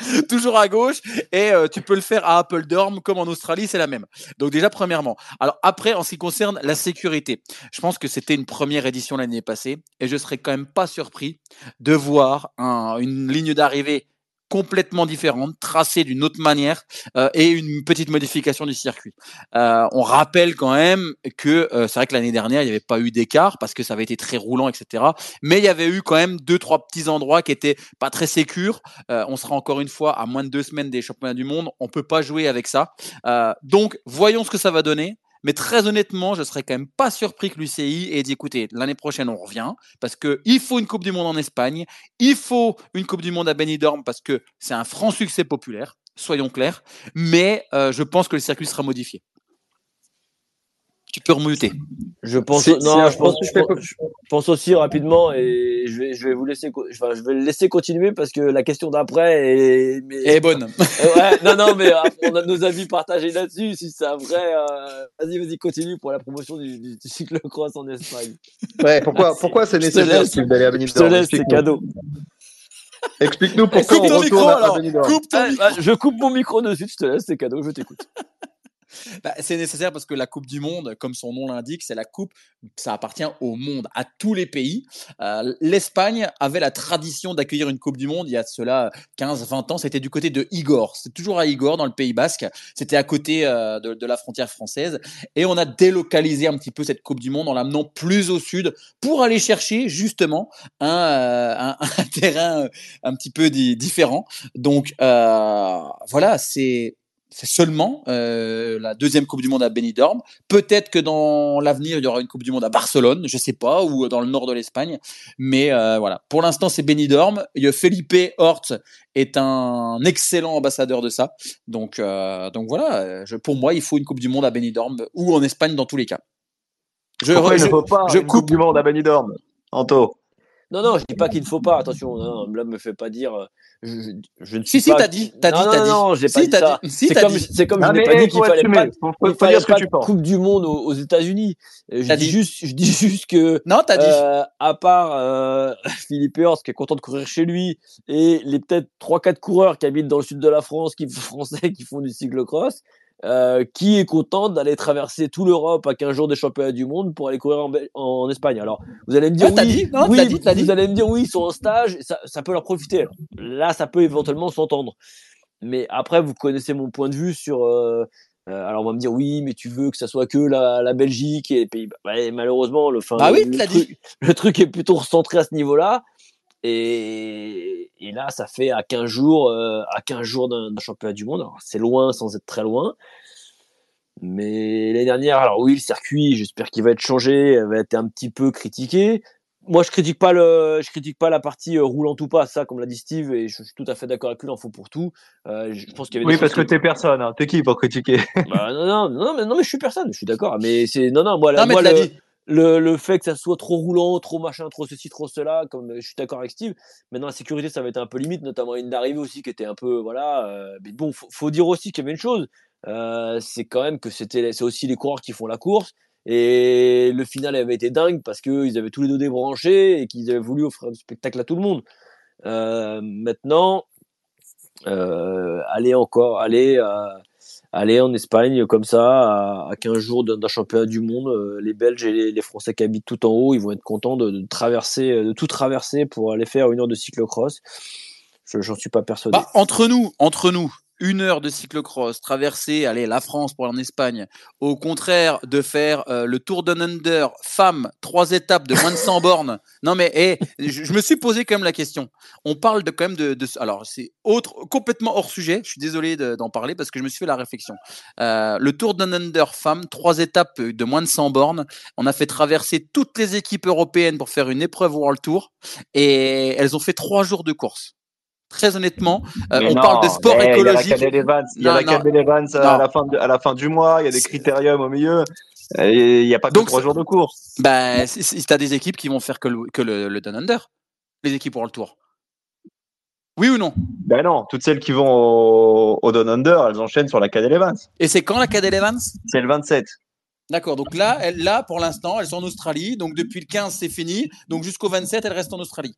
toujours à gauche. Et euh, tu peux le faire à Appledorm comme en Australie c'est la même. Donc déjà premièrement. Alors après en ce qui concerne la sécurité je pense que c'était une première édition l'année passée et je serais quand même pas surpris de voir un- une ligne d'arrivée complètement différente, tracée d'une autre manière euh, et une petite modification du circuit. Euh, on rappelle quand même que euh, c'est vrai que l'année dernière il n'y avait pas eu d'écart parce que ça avait été très roulant, etc. Mais il y avait eu quand même deux trois petits endroits qui étaient pas très sécures. On sera encore une fois à moins de deux semaines des championnats du monde. On peut pas jouer avec ça. Donc voyons ce que ça va donner. Mais très honnêtement, je serais quand même pas surpris que l'UCI ait dit écoutez, l'année prochaine on revient parce que il faut une Coupe du Monde en Espagne, il faut une Coupe du Monde à Benidorm parce que c'est un franc succès populaire, soyons clairs. Mais euh, je pense que le circuit sera modifié. Tu peux remuter. Je pense, C'est- c'est non, un je pense, franc je succès pense, je pense aussi rapidement et je vais, je vais vous laisser, co- enfin, je vais le laisser continuer parce que la question d'après est, mais, bonne. Euh, ouais, non, non, mais après, on a nos avis partagés là-dessus. Si c'est un vrai, euh, vas-y, vas-y, continue pour la promotion du, du, du cyclocross en Espagne. Ouais, pourquoi, pourquoi c'est nécessaire d'aller à Je te Benidorm laisse, c'est Explique-nous. cadeau. Explique-nous pourquoi coupe on retourne micro à-. Benidorm. Coupe ton Ah, micro. ah, je coupe mon micro dessus, je te laisse, c'est cadeau, je t'écoute. Bah, c'est nécessaire parce que la Coupe du Monde, comme son nom l'indique, c'est la Coupe, ça appartient au monde, à tous les pays. Euh, L'Espagne avait la tradition d'accueillir une Coupe du Monde il y a cela 15-20 ans. C'était du côté de Igor. C'est toujours à Igor, dans le Pays Basque. C'était à côté euh, de, la frontière française. Et on a délocalisé un petit peu cette Coupe du Monde en l'amenant plus au sud pour aller chercher justement un, euh, terrain un petit peu di- différent. Donc voilà, c'est c'est seulement euh, la deuxième Coupe du Monde à Benidorm. Peut-être que dans l'avenir, il y aura une Coupe du Monde à Barcelone, je sais pas, ou dans le nord de l'Espagne. Mais euh, voilà, pour l'instant, c'est Benidorm. Il Felipe Hort est un excellent ambassadeur de ça. Donc, euh, donc voilà, euh, je, pour moi, il faut une Coupe du Monde à Benidorm ou en Espagne dans tous les cas. Je, Pourquoi il je- ne faut pas je une Coupe coupe. du Monde à Benidorm Anto? Non, non, je dis pas qu'il ne faut pas, attention, non, non, là, me fait pas dire, euh, je, je, je ne Si, suis si, pas. t'as dit, t'as non, dit, non, t'as non, dit. non, j'ai Si, pas dit t'as ça. dit. Si, c'est t'as comme, dit. c'est comme je n'ai pas eh, dit qu'il faut fallait assumer. pas, Faut, faut, il fallait dire ce que pas de penses. Coupe du Monde aux, aux États-Unis. Euh, Je T'as dis dit. juste, je dis juste que, Non, t'as dit. euh, à part euh, Philippe Horst qui est content de courir chez lui et les peut-être trois quatre coureurs qui habitent dans le sud de la France, qui français, qui font du cyclocross, euh, qui est content d'aller traverser tout l'Europe à 15 jours des championnats du monde pour aller courir en, en Espagne. Alors, vous allez me dire Ah, oui, dit Non, dit, vous dit. allez me dire oui, ils sont en stage, ça, ça peut leur profiter. Alors, là, ça peut éventuellement s'entendre. Mais après, vous connaissez mon point de vue sur. euh, euh, alors on va me dire oui, mais tu veux que ça soit que la, la Belgique et les Pays-Bas. Ouais, malheureusement, le, fin, Bah oui, le, tu l'as truc, le truc est plutôt recentré à ce niveau-là. Et, et là, ça fait à 15 jours, euh, à 15 jours d'un d'un championnat du monde. Alors, c'est loin sans être très loin. Mais l'année dernière, alors oui, le circuit, j'espère qu'il va être changé, va être un petit peu critiqué. Moi, je critique pas le, je critique pas la partie euh, roulante ou pas, ça, comme l'a dit Steve, et je suis tout à fait d'accord avec lui, il en faut pour tout. Euh, je pense qu'il y avait Oui, parce que t'es personne. Hein. T'es qui pour critiquer? Bah, non, non, non, mais non, mais je suis personne, je suis d'accord. Mais c'est, non, non, moi, Non, mais moi, le, dit. Le, le fait que ça soit trop roulant, trop machin, trop ceci, trop cela, comme euh, je suis d'accord avec Steve. Maintenant, la sécurité, ça va être un peu limite, notamment une d'arrivée aussi qui était un peu, voilà. euh, mais bon, faut, faut dire aussi qu'il y avait une chose, euh, c'est quand même que c'était, c'est aussi les coureurs qui font la course. Et le final avait été dingue parce qu'ils avaient tous les deux débranchés et qu'ils avaient voulu offrir du spectacle à tout le monde. Maintenant, aller encore, aller, aller en Espagne comme ça, à, à 15 jours d'un championnat du monde. euh, les Belges et les, les Français qui habitent tout en haut, ils vont être contents de, de traverser, euh, de tout traverser pour aller faire une heure de cyclocross. Je j'en suis pas persuadé. Bah, entre nous, entre nous, une heure de cyclocross, traverser, allez, la France pour aller en Espagne, au contraire de faire euh, le Tour d'un Under, femme, trois étapes de moins de 100 bornes. Non mais, eh, je, je me suis posé quand même la question. On parle de quand même de, de alors c'est autre, complètement hors sujet. Je suis désolé de- d'en parler parce que je me suis fait la réflexion. Euh, le Tour d'un Under, femme, trois étapes de moins de 100 bornes. On a fait traverser toutes les équipes européennes pour faire une épreuve World Tour et elles ont fait trois jours de course. Très honnêtement, euh, on non, parle de sport mais écologique. Il y a la il y a la. Cadel Evans à, Non. la fin de, à la fin du mois, il y a des critériums au milieu. Il n'y a pas que Donc, trois jours de course. Bah, si, si t'as des équipes qui vont faire que le, que le, le Down Under, les équipes World Tour. Oui ou non? Ben non, toutes celles qui vont au, au Down Under, elles enchaînent sur la Cadel Evans. Et c'est quand la Cadel Evans C'est le 27. D'accord, donc là, elle, là, pour l'instant, elles sont en Australie. Donc depuis le 15, c'est fini. Donc jusqu'au 27, elles restent en Australie.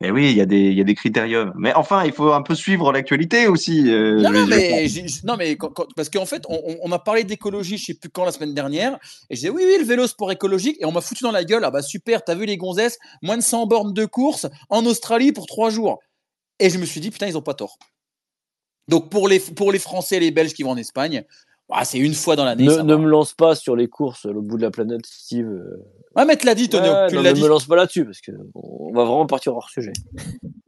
Mais oui, il y a des, il y a des critériums. Mais enfin, il faut un peu suivre l'actualité aussi. euh, Non, mais, non, mais quand- quand- parce qu'en fait, on, on- m'a parlé d'écologie, je sais plus quand, la semaine dernière. Et je disais, oui, oui, le vélo, sport écologique. Et on m'a foutu dans la gueule. Ah bah super, t'as vu les gonzesses, moins de 100 bornes de course en Australie pour trois jours. Et je me suis dit, putain, ils ont pas tort. Donc pour les, pour les Français et les Belges qui vont en Espagne, ah, c'est une fois dans l'année. ne, ça ne me lance pas sur les courses le bout de la planète, Steve. euh. Ouais, mais tu l'as dit, Tonio. Ouais, tu non, l'as ne dit. me lance pas là-dessus parce que on va vraiment partir hors sujet.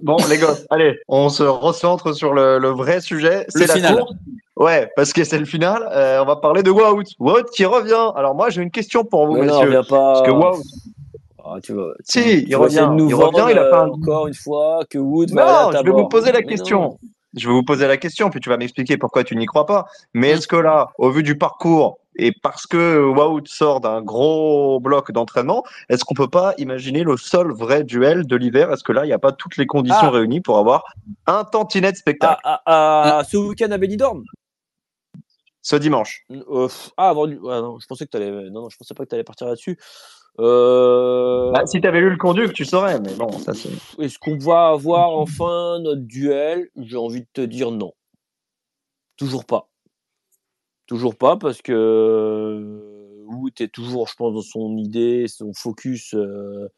Bon, les gosses, allez, on se recentre sur le, le vrai sujet. Le C'est la final. course. Ouais, parce que c'est le final. Euh, on va parler de Wout. Wout qui revient. Alors moi, j'ai une question pour vous, Mais non, messieurs. reviens pas. Parce que Wout, Ah, tu vas, Si, tu il revient, de nous il revient, il a euh, encore une fois que Wood va aller à non, je vais vous poser la Mais question. non. Je vais vous poser la question, puis tu vas m'expliquer pourquoi tu n'y crois pas. Mais est-ce que là, au vu du parcours, et parce que Wout sort d'un gros bloc d'entraînement, est-ce qu'on peut pas imaginer le seul vrai duel de l'hiver? Est-ce que là, il n'y a pas toutes les conditions Ah. réunies pour avoir un tantinet de spectacle? Ah, ah, ce week-end à Benidorm? Ce dimanche Euh, Ah, avant du... ouais, non, je pensais que t'allais... Non, non, je pensais pas que tu allais partir là-dessus. Euh... Bah, Si tu avais lu le conduit, tu saurais. Mais bon, ça c'est. Est-ce qu'on va avoir enfin notre duel? J'ai envie de te dire non. Toujours pas. Toujours pas parce que Wood est toujours, je pense, dans son idée, son focus. euh,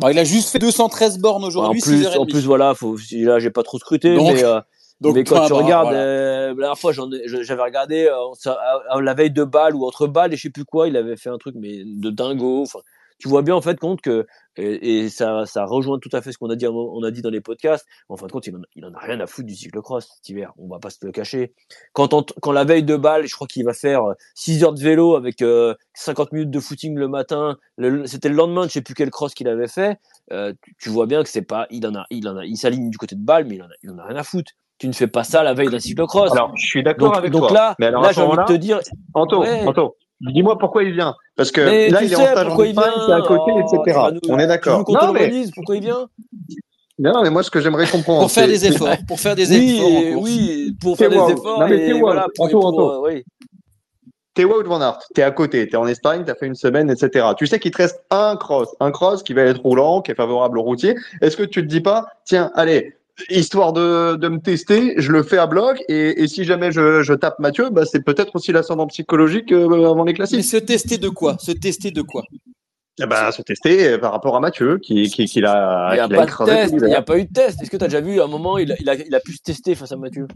Bon, il a juste fait 213 bornes en aujourd'hui, plus, 6h30. en plus, voilà, faut, là, j'ai pas trop scruté, Donc- mais, euh, Donc, mais quand tu bah, regardes, voilà. euh, la dernière fois, j'avais regardé euh, ça- à- à la veille de balle ou entre balles et je sais plus quoi, il avait fait un truc mais de dingo. Enfin, tu vois bien en fait compte que et, et ça, ça rejoint tout à fait ce qu'on a dit, on a dit dans les podcasts. En fin de compte, il en, a- il en a rien à foutre du cyclocross cet hiver. On va pas se le cacher. Quand, on- quand la veille de balle, je crois qu'il va faire 6 heures de vélo avec euh, 50 minutes de footing le matin. C'était le lendemain, de je sais plus quel cross qu'il avait fait. euh, tu, tu vois bien que c'est pas, il en a, il en a, il s'aligne du côté de balle, mais il en a, il en a rien à foutre. Tu ne fais pas ça la veille d'un cyclocross. Alors, je suis d'accord donc, avec donc toi. là, mais alors, là à ce j'ai envie de te dire, Anto, Ouais. Anto, dis-moi pourquoi il vient. Parce que mais là, il est en stage en Espagne, c'est à côté, Oh, etc. nous- On est d'accord. Non, mais, Pourquoi il vient non, mais moi, ce que j'aimerais comprendre. Pour faire des efforts. Pour faire des Oui, efforts et- oui, pour faire des efforts Non, mais t'es voilà, pour, Anto, pour- Anto. euh, oui. T'es Wout Van Aert, t'es à côté, t'es en Espagne, t'as fait une semaine, etc. Tu sais qu'il te reste un cross, un cross qui va être roulant, qui est favorable aux routiers. Est-ce que tu te dis pas, tiens, allez, histoire de, de me tester, je le fais à bloc, et, et si jamais je, je tape Mathieu, bah, c'est peut-être aussi l'ascendant psychologique euh, avant les Mais classiques. se tester de quoi? Se tester de quoi? Eh ben, se tester euh, par rapport à Mathieu, qui, qui, qui l'a, Il n'y a pas de test, il n'y a pas eu de test. Est-ce que tu as déjà vu à un moment, il a, il, a, il a pu se tester face à Mathieu?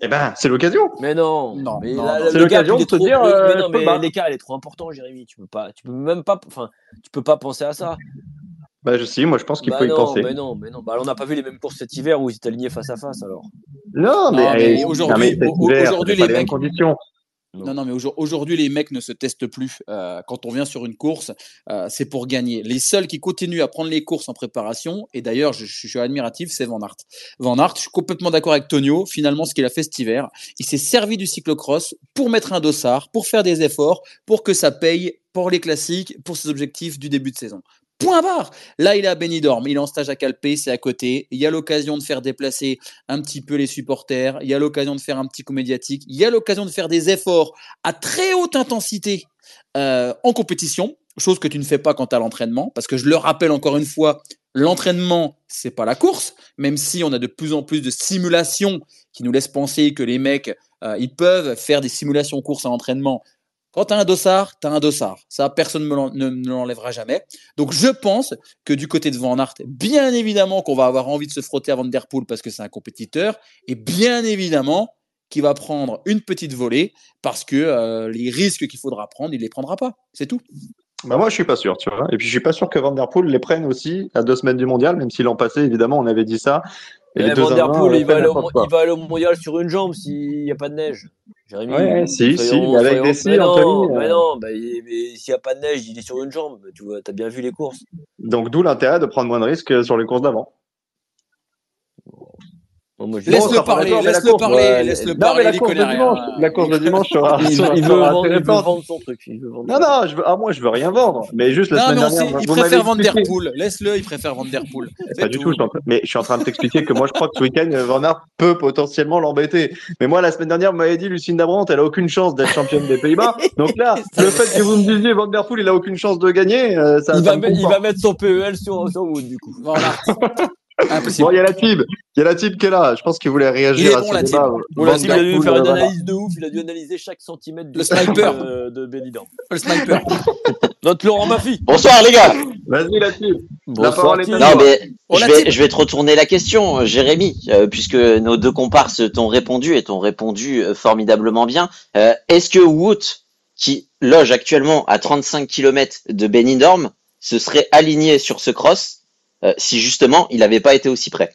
Eh ben, c'est l'occasion. Mais non, Non, mais C'est l'occasion de te trop- dire, le- euh, mais non, mais battre. l'écart il est trop important, Jérémy. Tu peux pas, tu peux même pas, enfin, tu peux pas penser à ça. Bah, je sais, moi, je pense qu'il Bah faut y non, penser. mais non, mais non. Bah, on n'a pas vu les mêmes courses cet hiver où ils étaient alignés face à face alors. Non, mais, aujourd'hui- les mêmes mecs- conditions. Non, non, mais aujourd- aujourd'hui, les mecs ne se testent plus. Euh, quand on vient sur une course, euh, c'est pour gagner. Les seuls qui continuent à prendre les courses en préparation, et d'ailleurs, je, je suis admiratif, c'est Van Aert. Van Aert, je suis complètement d'accord avec Tonio. Finalement, ce qu'il a fait cet hiver, il s'est servi du cyclocross pour mettre un dossard, pour faire des efforts, pour que ça paye pour les classiques, pour ses objectifs du début de saison. Point barre. Là, il est à Benidorm, il est en stage à Calpe, c'est à côté. Il y a l'occasion de faire déplacer un petit peu les supporters. Il y a l'occasion de faire un petit coup médiatique. Il y a l'occasion de faire des efforts à très haute intensité euh, en compétition, chose que tu ne fais pas quand tu as l'entraînement, parce que je le rappelle encore une fois, l'entraînement, c'est pas la course, même si on a de plus en plus de simulations qui nous laissent penser que les mecs euh, ils peuvent faire des simulations courses à entraînement. Quand tu as un dossard, tu as un dossard. Ça, personne ne l'enlèvera jamais. Donc, je pense que du côté de Van Aert, bien évidemment qu'on va avoir envie de se frotter à Van Der Poel parce que c'est un compétiteur. Et bien évidemment qu'il va prendre une petite volée parce que euh, les risques qu'il faudra prendre, il les prendra pas. C'est tout. Bah moi, je suis pas sûr, tu vois. Et puis, je suis pas sûr que Van Der Poel les prenne aussi à deux semaines du mondial, même si l'an passé, évidemment, on avait dit ça. Et les deux Van Der Indiens, Poel, euh, il va, aller au, il va aller au mondial sur une jambe s'il n'y a pas de neige. Jérémy, Ouais, si, si, avec des si, non, Anthony, mais euh. non, bah, s'il n'y a pas de neige, il est sur une jambe. Tu vois, as bien vu les courses. Donc, d'où l'intérêt de prendre moins de risques sur les courses d'avant. Bon, moi, je- Bon, on Laisse-le parler, laisse-le parler, laisse-le parler, mais la course de dimanche, la course de dimanche sera, il, sera- il veut sera vendre, il veut intéressante. vendre son truc. Il veut vendre Non, non, je veux, ah, moi, je veux rien vendre. Mais juste la Non, semaine dernière, il préfère Van Der expliqué- Poel. Laisse-le, il préfère Van Der Poel. C'est Pas du tout. mais je suis en train de t'expliquer que moi je crois que ce week-end, euh, Van Aert peut potentiellement l'embêter. Mais moi, la semaine dernière, vous m'avez dit Lucine Dabrant, elle a aucune chance d'être championne des Pays-Bas. Donc là, le fait que vous me disiez Van Der Poel, il a aucune chance de gagner, euh, ça, il, va, mettre son PEL sur, sur Wood, du coup. Voilà. Impossible. Bon, il y a la Tib, il y a la Tib qui est là. Je pense qu'il voulait réagir Il est à bon, ce la débat. Bon, il a dû faire une euh, analyse de ouf. Il a dû analyser chaque centimètre du Le sniper. de, de Benidorm. Le sniper. Notre Laurent Maffi. Bonsoir les gars. Vas-y, la Tib. Bonsoir, Tim. Non mais On je l'a vais, dit. je vais te retourner la question, euh, Jérémy, euh, puisque nos deux comparses t'ont répondu et t'ont répondu euh, formidablement bien. Euh, Est-ce que Wout, qui loge actuellement à 35 km de Benidorm, se serait aligné sur ce cross? Euh, si justement il n'avait pas été aussi près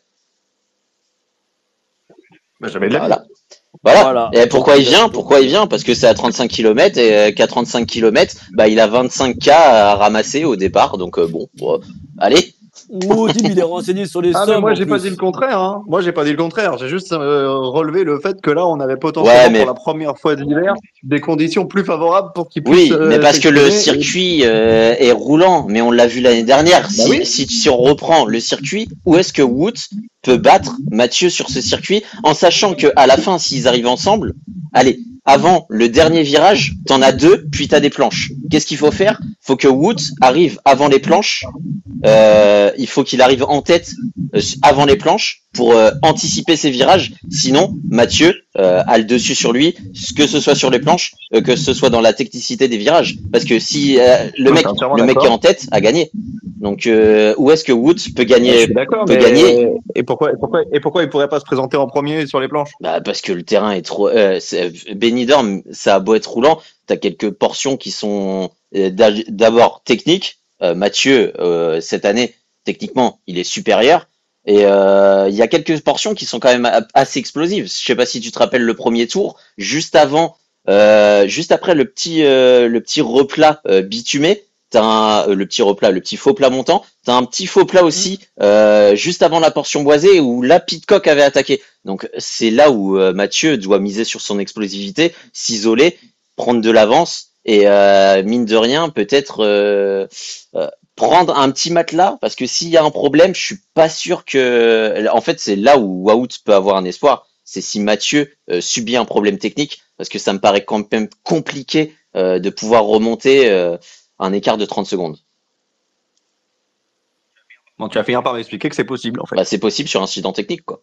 Bah, J'avais de la Voilà. Voilà. Voilà. Et pourquoi il vient? Pourquoi il vient? Parce que c'est à 35 km et euh, qu'à 35 km, bah, il a 25 k à ramasser au départ. Donc euh, bon, bon, allez. Tim, il est renseigné sur les Ah, mais moi, j'ai pas dit le contraire. Hein. Moi, j'ai pas dit le contraire. J'ai juste euh, relevé le fait que là, on avait potentiellement, Ouais, mais- pour la première fois de l'hiver, des conditions plus favorables pour qu'il Oui, puisse. euh, mais parce que le circuit euh, est roulant, mais on l'a vu l'année dernière. si, Bah oui. si, si on reprend le circuit, où est-ce que Wood peut battre Mathieu sur ce circuit en sachant que à la fin, s'ils arrivent ensemble, allez, avant le dernier virage, t'en as deux, puis t'as des planches. Qu'est-ce qu'il faut faire? Faut que Wood arrive avant les planches. Euh, il faut qu'il arrive en tête euh, avant les planches pour euh, anticiper ses virages. Sinon, Mathieu euh, a le dessus sur lui, que ce soit sur les planches, euh, que ce soit dans la technicité des virages. Parce que si le mec, le mec qui est en tête a gagné. Donc où est-ce que Woods peut gagner peut gagner. et pourquoi, et pourquoi, et pourquoi il pourrait pas se présenter en premier sur les planches? Bah, Parce que le terrain est trop. C'est- Benidorm, ça a beau être roulant, t'as quelques portions qui sont d'a- d'abord techniques. Mathieu, cette année, techniquement, il est supérieur. Et euh, il y a quelques portions qui sont quand même assez explosives. Je sais pas si tu te rappelles le premier tour, juste avant, euh, juste après le petit, euh, le petit replat euh, bitumé. T'as un, euh, le petit replat, le petit faux plat montant. T'as un petit faux plat aussi euh, juste avant la portion boisée où la Pitcock avait attaqué. Donc c'est là où Mathieu doit miser sur son explosivité, s'isoler, prendre de l'avance et euh, mine de rien peut-être euh, euh, prendre un petit matelas parce que s'il y a un problème, je suis pas sûr que. En fait, c'est là où Wout peut avoir un espoir. C'est si Mathieu euh, subit un problème technique parce que ça me paraît quand même compliqué euh, de pouvoir remonter euh, un écart de 30 secondes. Bon, tu vas finir par m'expliquer que c'est possible en fait. Bah, c'est possible sur incident technique quoi.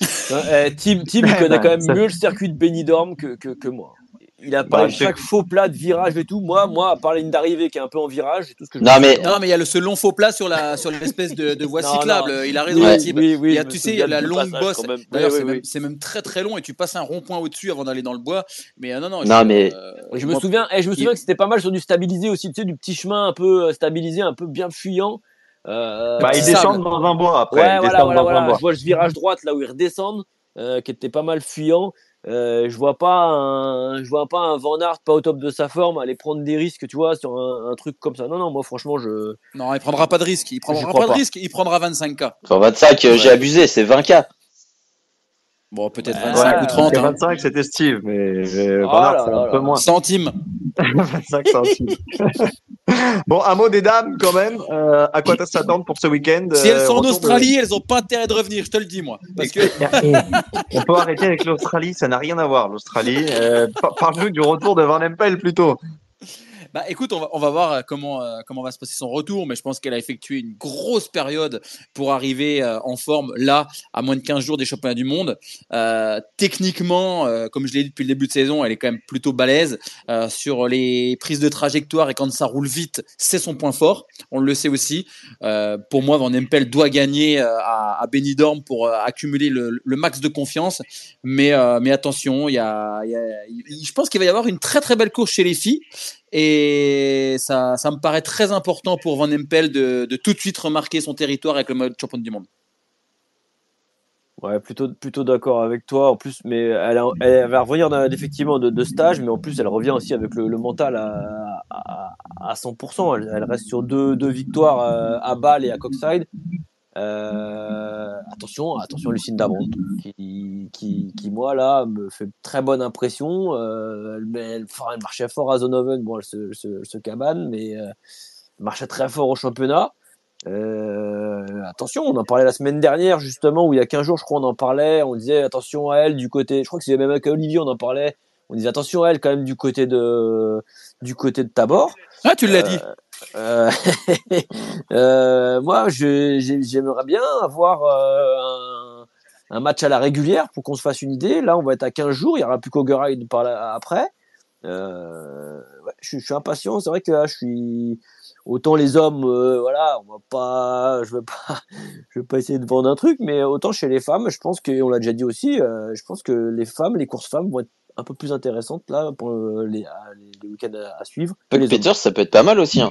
Eh, Tim, Tim, il connaît quand même mieux le circuit de Benidorm que, que, que moi. Il a Bah, parlé de c'est- chaque faux plat, de virage et tout. Moi, moi, à part la ligne d'arrivée qui est un peu en virage, c'est tout ce que je Non, mais-. Non, mais il y a le, ce long faux plat sur la sur l'espèce de, de voie Non, cyclable. non. Il a raison, Oui, oui, oui, il y a, je tu sais, il y a la longue bosse. D'ailleurs, Oui, c'est oui, même, oui. c'est même très très long et tu passes un rond-point au-dessus avant d'aller dans le bois. Mais euh, non, non. Non, mais- euh, Je me moi, souviens, et je me souviens que c'était pas mal sur du stabilisé aussi, tu sais, du petit chemin un peu euh, stabilisé, un peu bien fuyant. Euh, Bah, ils descendent dans un bois après. Ouais, voilà, voilà, voilà. bois. Je vois le virage droite là où ils redescendent, euh, qui était pas mal fuyant. Euh, je vois pas un, je vois pas un Van Aert pas au top de sa forme aller prendre des risques, tu vois, sur un, un truc comme ça. Non, non, moi franchement, je. Non, il prendra pas de risque. Il prendra pas de risque. Il prendra 25K. Enfin, 25, euh, j'ai abusé, c'est 20K. Bon, peut-être Ouais, 25 ou Ouais, 30. parce que hein. 25, c'était Steve, mais euh, Oh c'est là un peu là. moins. Centimes. 25 centimes. bon, un mot des dames quand même. Euh, à quoi s'attendre pour ce week-end Si elles Euh, sont en de- Australie, elles ont pas intérêt de revenir. Je te le dis, moi. Parce que On peut arrêter avec l'Australie, ça n'a rien à voir, l'Australie. Euh, par- Parle-nous du retour de Van Empel plutôt. Bah écoute, on va, voir euh, comment, euh, comment va se passer son retour, mais je pense qu'elle a effectué une grosse période pour arriver euh, en forme là, à moins de 15 jours des championnats du monde. Techniquement, comme je l'ai dit depuis le début de saison, elle est quand même plutôt balèze sur les prises de trajectoire et quand ça roule vite, c'est son point fort. On le sait aussi. Pour moi, Van Empel doit gagner à, à Benidorm pour accumuler le, max de confiance. Mais, attention, y a, je pense qu'il va y avoir une très très belle course chez les filles. Et ça, ça me paraît très important pour Van Empel de, de tout de suite remarquer son territoire avec le mode champion du monde. Ouais, plutôt, plutôt d'accord avec toi. En plus, mais elle, elle va revenir effectivement de, de stage, mais en plus, elle revient aussi avec le, mental à, à, à 100%. Elle, elle reste sur deux, deux victoires euh, à Bâle et à Coxside. Euh, attention, attention, Lucine Dabront, qui, qui, qui, moi, là, me fait très bonne impression. Euh, elle, elle, elle marchait fort à Zonoven, bon, elle se, se, se cabane, mais euh, elle marchait très fort au championnat. Euh, attention, on en parlait la semaine dernière, justement, où il y a 15 jours, je crois, on en parlait. On disait attention à elle du côté. Je crois que c'est même avec Olivier, on en parlait. On disait attention à elle quand même du côté de du côté de Tabor. Ah, tu l'as dit. Euh, euh, moi, j'aimerais bien avoir euh, un, match à la régulière pour qu'on se fasse une idée. Là, on va être à 15 jours. Il y aura plus qu'Ogeride par là, après. Je, suis impatient. C'est vrai que là, je suis autant les hommes, voilà, on va pas, je veux pas, je veux pas essayer de vendre un truc, mais autant chez les femmes, je pense que, on l'a déjà dit aussi, je pense que les femmes, les courses femmes vont être un peu plus intéressantes là pour euh, les, week-ends à, à suivre. hommes. Peters, ça peut être pas mal aussi. Hein.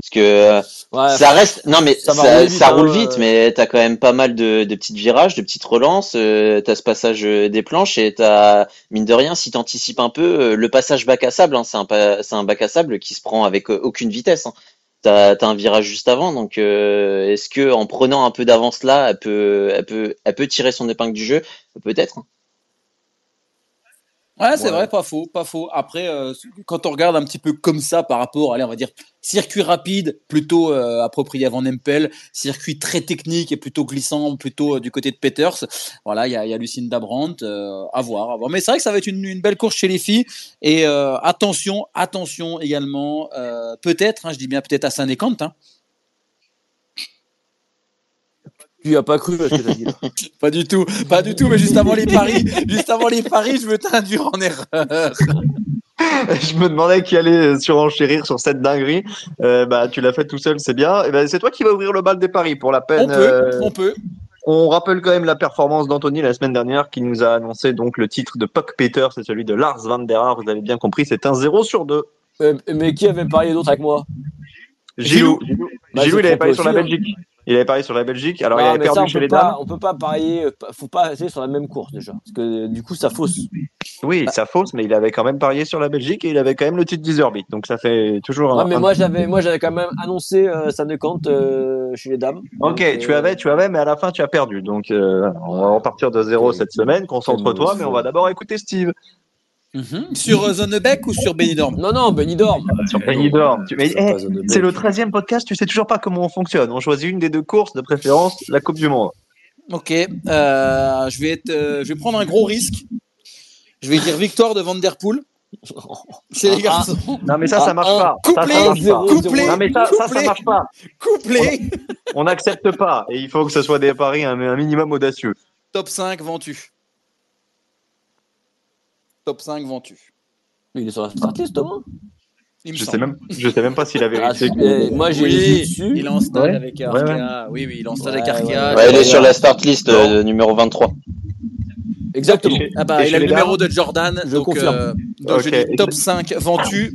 Parce que euh, Ouais, ça reste. Non, mais ça roule hein, vite, euh. mais t'as quand même pas mal de, de petites virages, de petites relances. Euh, t'as ce passage des planches et t'as, mine de rien, si t'anticipes un peu, le passage bac à sable, hein, c'est un, bac à sable qui se prend avec aucune vitesse. Hein. T'as, un virage juste avant, donc euh, est-ce que en prenant un peu d'avance là, elle peut, elle peut, elle peut tirer son épingle du jeu, peut-être. hein. Ouais, c'est Ouais. vrai, pas faux, pas faux. Après, euh, quand on regarde un petit peu comme ça par rapport, allez, on va dire circuit rapide, plutôt euh, approprié à Van Empel, circuit très technique et plutôt glissant, plutôt euh, du côté de Peters. Voilà, il y a, y a Lucinda Brandt, euh, à voir, à voir. Mais c'est vrai que ça va être une, une belle course chez les filles. Et euh, attention, attention également, euh, peut-être, hein, je dis bien peut-être à Saint-Nécante, hein, Tu as pas cru à ce que t'as dit là. pas du tout, pas du tout, mais juste avant les paris, juste avant les paris, je veux t'induire en erreur. je me demandais qui allait surenchérir sur cette dinguerie. Euh, bah, tu l'as fait tout seul, c'est bien. Et ben, c'est toi qui vas ouvrir le bal des paris pour la On peine. peut, euh, on peut. On rappelle quand même la performance d'Anthony la semaine dernière qui nous a annoncé donc le titre de Puck Peter, c'est celui de Lars van der Haar. Vous avez bien compris, c'est un 0 sur 2. Euh, mais qui avait parié d'autre avec moi? Gilou, Gilou, Bah, Gilou, il avait trompé parié sur la aussi, hein. Belgique. Il avait parié sur la Belgique. Alors il avait perdu ça, on chez les pas, dames. on peut pas parier, euh, faut pas rester sur la même course déjà, parce que du coup ça fausse. Oui, ça fausse, mais il avait quand même parié sur la Belgique et il avait quand même le titre d'Iserbit. Donc ça fait toujours Ouais, un. mais un- moi j'avais, moi j'avais quand même annoncé euh, ça ne compte euh, chez les dames. Ok, Donc, tu euh, avais, tu avais, mais à la fin tu as perdu. Donc euh, on va repartir de zéro cette semaine. Concentre-toi, mais on va d'abord écouter Steve. Mhm. Sur euh, Zonnebeck ou sur Benidorm? Non, non, Benidorm. Sur Benidorm. Mais, C'est eh. C'est le 13e podcast, tu sais toujours pas comment on fonctionne. On choisit une des deux courses, de préférence la Coupe du Monde. Ok, euh, je vais être, euh, je vais prendre un gros risque. Je vais dire victoire de Van Der Poel chez les Ah, garçons. Non mais ça, Ah, ça marche un pas. Couplé, couplé, Non mais ça, ça, ça marche pas. couplé. On n'accepte pas. Et il faut que ce soit des paris un, un minimum audacieux. Top 5 ventu. Top 5 ventu. Il est sur la startlist, Thomas? Je sais même, je sais même pas s'il a Ah, moi j'ai Oui, dessus. il est en stage Ouais, avec ouais, Arkea. Oui, oui, il est en stage avec Arkea. ouais, Ouais, il est sur la start list euh, numéro 23. Exactement. Et Ah bah, il a chez le les numéro dames de Jordan. Je donc, confirme. euh, donc je dis top 5 ventu.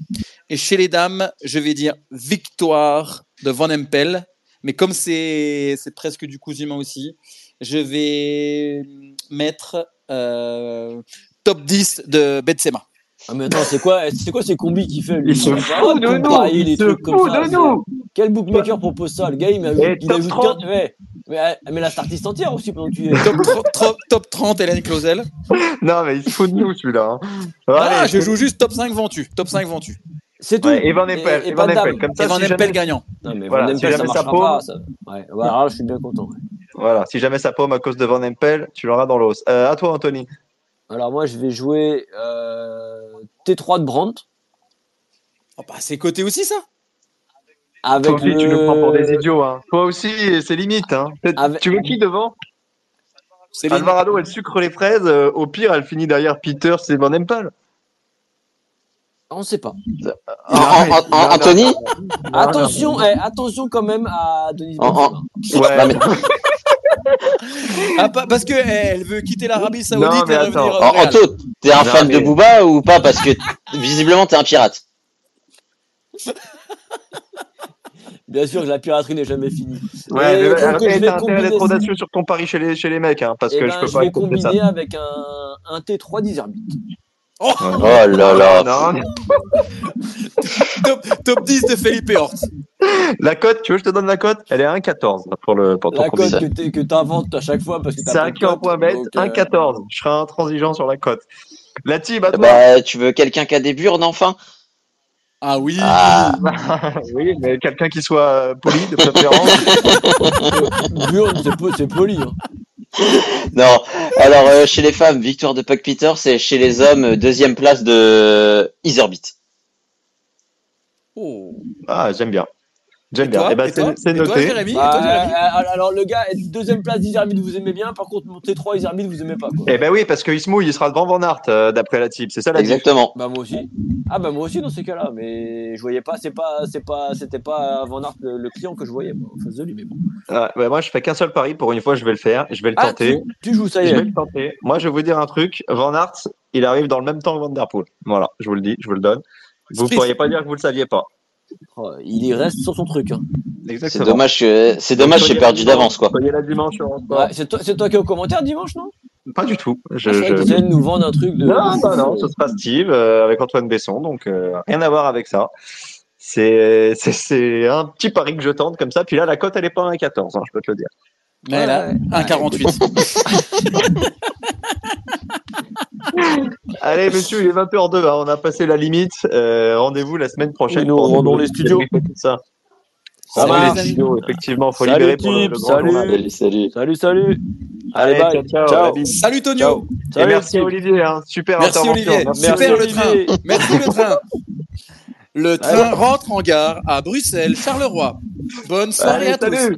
Et chez les dames, je vais dire victoire de Van Empel. Mais comme c'est c'est presque du cousu main aussi, je vais mettre euh, top 10 de Betsema. Ah mais attends, c'est quoi, c'est quoi ces combis qu'il fait lui? Il se fout de nous. Il se fout de. Quel bookmaker propose ça Le gars, il m'a Et il a top vu 30. 15 ouais. mais, euh, mais la startiste entière aussi pendant que tu. Top, tro- tro- top 30, Hélène Clausel. Non mais il se fout de nous celui-là. hein. Ah, je joue juste top 5 ventu. Top 5 ventu. C'est tout. Ouais, et Van Empel, Et, Van Empel. Comme ça, Et Van si jamais, gagnant. Non mais Voilà, Van si Empel, ça jamais ça paume. pas. Ça... Ouais, ouais, alors là, je suis bien content. ouais. voilà, si jamais ça paume à cause de Van Empel, tu l'auras dans l'os. Euh, à toi, Anthony. Alors moi, je vais jouer euh, T3 de Brandt. Oh, bah, c'est coté aussi, ça Avec Toi aussi, le... tu nous prends pour des idiots. Hein. Toi aussi, c'est limite. Hein. Avec- Tu veux qui devant? Alvarado, elle sucre les fraises. euh, au pire, elle finit derrière Peter, c'est Van Empel. On ne sait pas. En- en- en- Anthony? attention, eh, attention quand même à Denis. Ouais, Non, mais- Ah, parce que eh, elle veut quitter l'Arabie Saoudite Non, mais et revenir au Real. Anto, t'es un Non, fan mais- de Booba ou pas? Parce que visiblement, t'es un pirate. Bien sûr que la piraterie n'est jamais finie. Ouais, Et mais je vais t'as intérêt combiner d'être audacieux sur ton pari chez les, chez les mecs, hein, parce Eh que ben, je peux je pas vais accepter ça. combiner avec un, un T3 d'Iserbit. Oh là là. Non, top, top 10 de Felipe Hort. la cote, tu veux que je te donne la cote? Elle est à 1,14 pour, le, pour ton La cote que t'es- que t'inventes à chaque fois parce que point bête, donc, euh, 1,14. Je serai intransigeant sur la cote. La team, à toi Bah, tu veux quelqu'un qui a des burnes enfin? Ah oui. Ah, Oui, mais quelqu'un qui soit euh, poli, de préférence. Burn, c'est po- c'est poli. hein. non. Alors, euh, chez les femmes, victoire de Puck Peter, c'est chez les hommes, deuxième place de Iserbit. Oh. ah, j'aime bien. J'aime bien. Eh ben, et toi c'est c'est Et toi, noté. Jérémy Bah, toi, Jérémy euh, alors le gars, deuxième place d'Iserbit, vous aimez bien. Par contre, mon T3 Iserbit, vous aimez pas. Quoi. Eh ben oui, parce qu'il se mouille, il sera devant Van euh, d'après la team. C'est ça la. Exactement. Bah moi aussi. Ah bah moi aussi dans ces cas-là, mais je voyais pas, c'est pas, c'est pas, c'était pas Van le, le client que je voyais moi, en face de lui, mais bon. Ouais, ouais, moi, je fais qu'un seul pari. Pour une fois, je vais le faire. Je vais le Ah, tenter. tu, tu joues, ça y Je vais est. le tenter. Moi, je vais vous dire un truc. Van il arrive dans le même temps que Van Der Poel. Voilà, je vous le dis, je vous le donne. Vous Sprint. pourriez pas dire que vous le saviez pas. Oh, il y reste sur son truc. Hein. C'est dommage que, c'est dommage, j'ai perdu d'avance, quoi. Dimanche. Ouais, c'est toi, c'est toi qui es au commentaire dimanche, non? Pas du tout. Je, Ah, je de nous vendre un truc de. Non, non, non, ce sera Steve euh, avec Antoine Besson, donc euh, rien à voir avec ça. C'est c'est- c'est un petit pari que je tente comme ça. Puis là, la cote, elle est pas à 1,14, hein, je peux te le dire. Mais là, Ouais. 1,48. Allez, monsieur, il est 20h02, hein, on a passé la limite. Euh, Rendez-vous la semaine prochaine. Nous pour rendons les studios. ça. Ça marche. les studios, effectivement, faut Salut, libérer pour le, le salut. Salut, salut. Salut, salut. Allez, bye. ciao, ciao. Salut Tonio. Ciao. Et Salut, merci Steve. Olivier, hein, super Merci intervention. Olivier. Merci. Super le Olivier. train. Merci le train. Le train rentre en gare à Bruxelles, Charleroi. Bonne soirée Allez, à tous.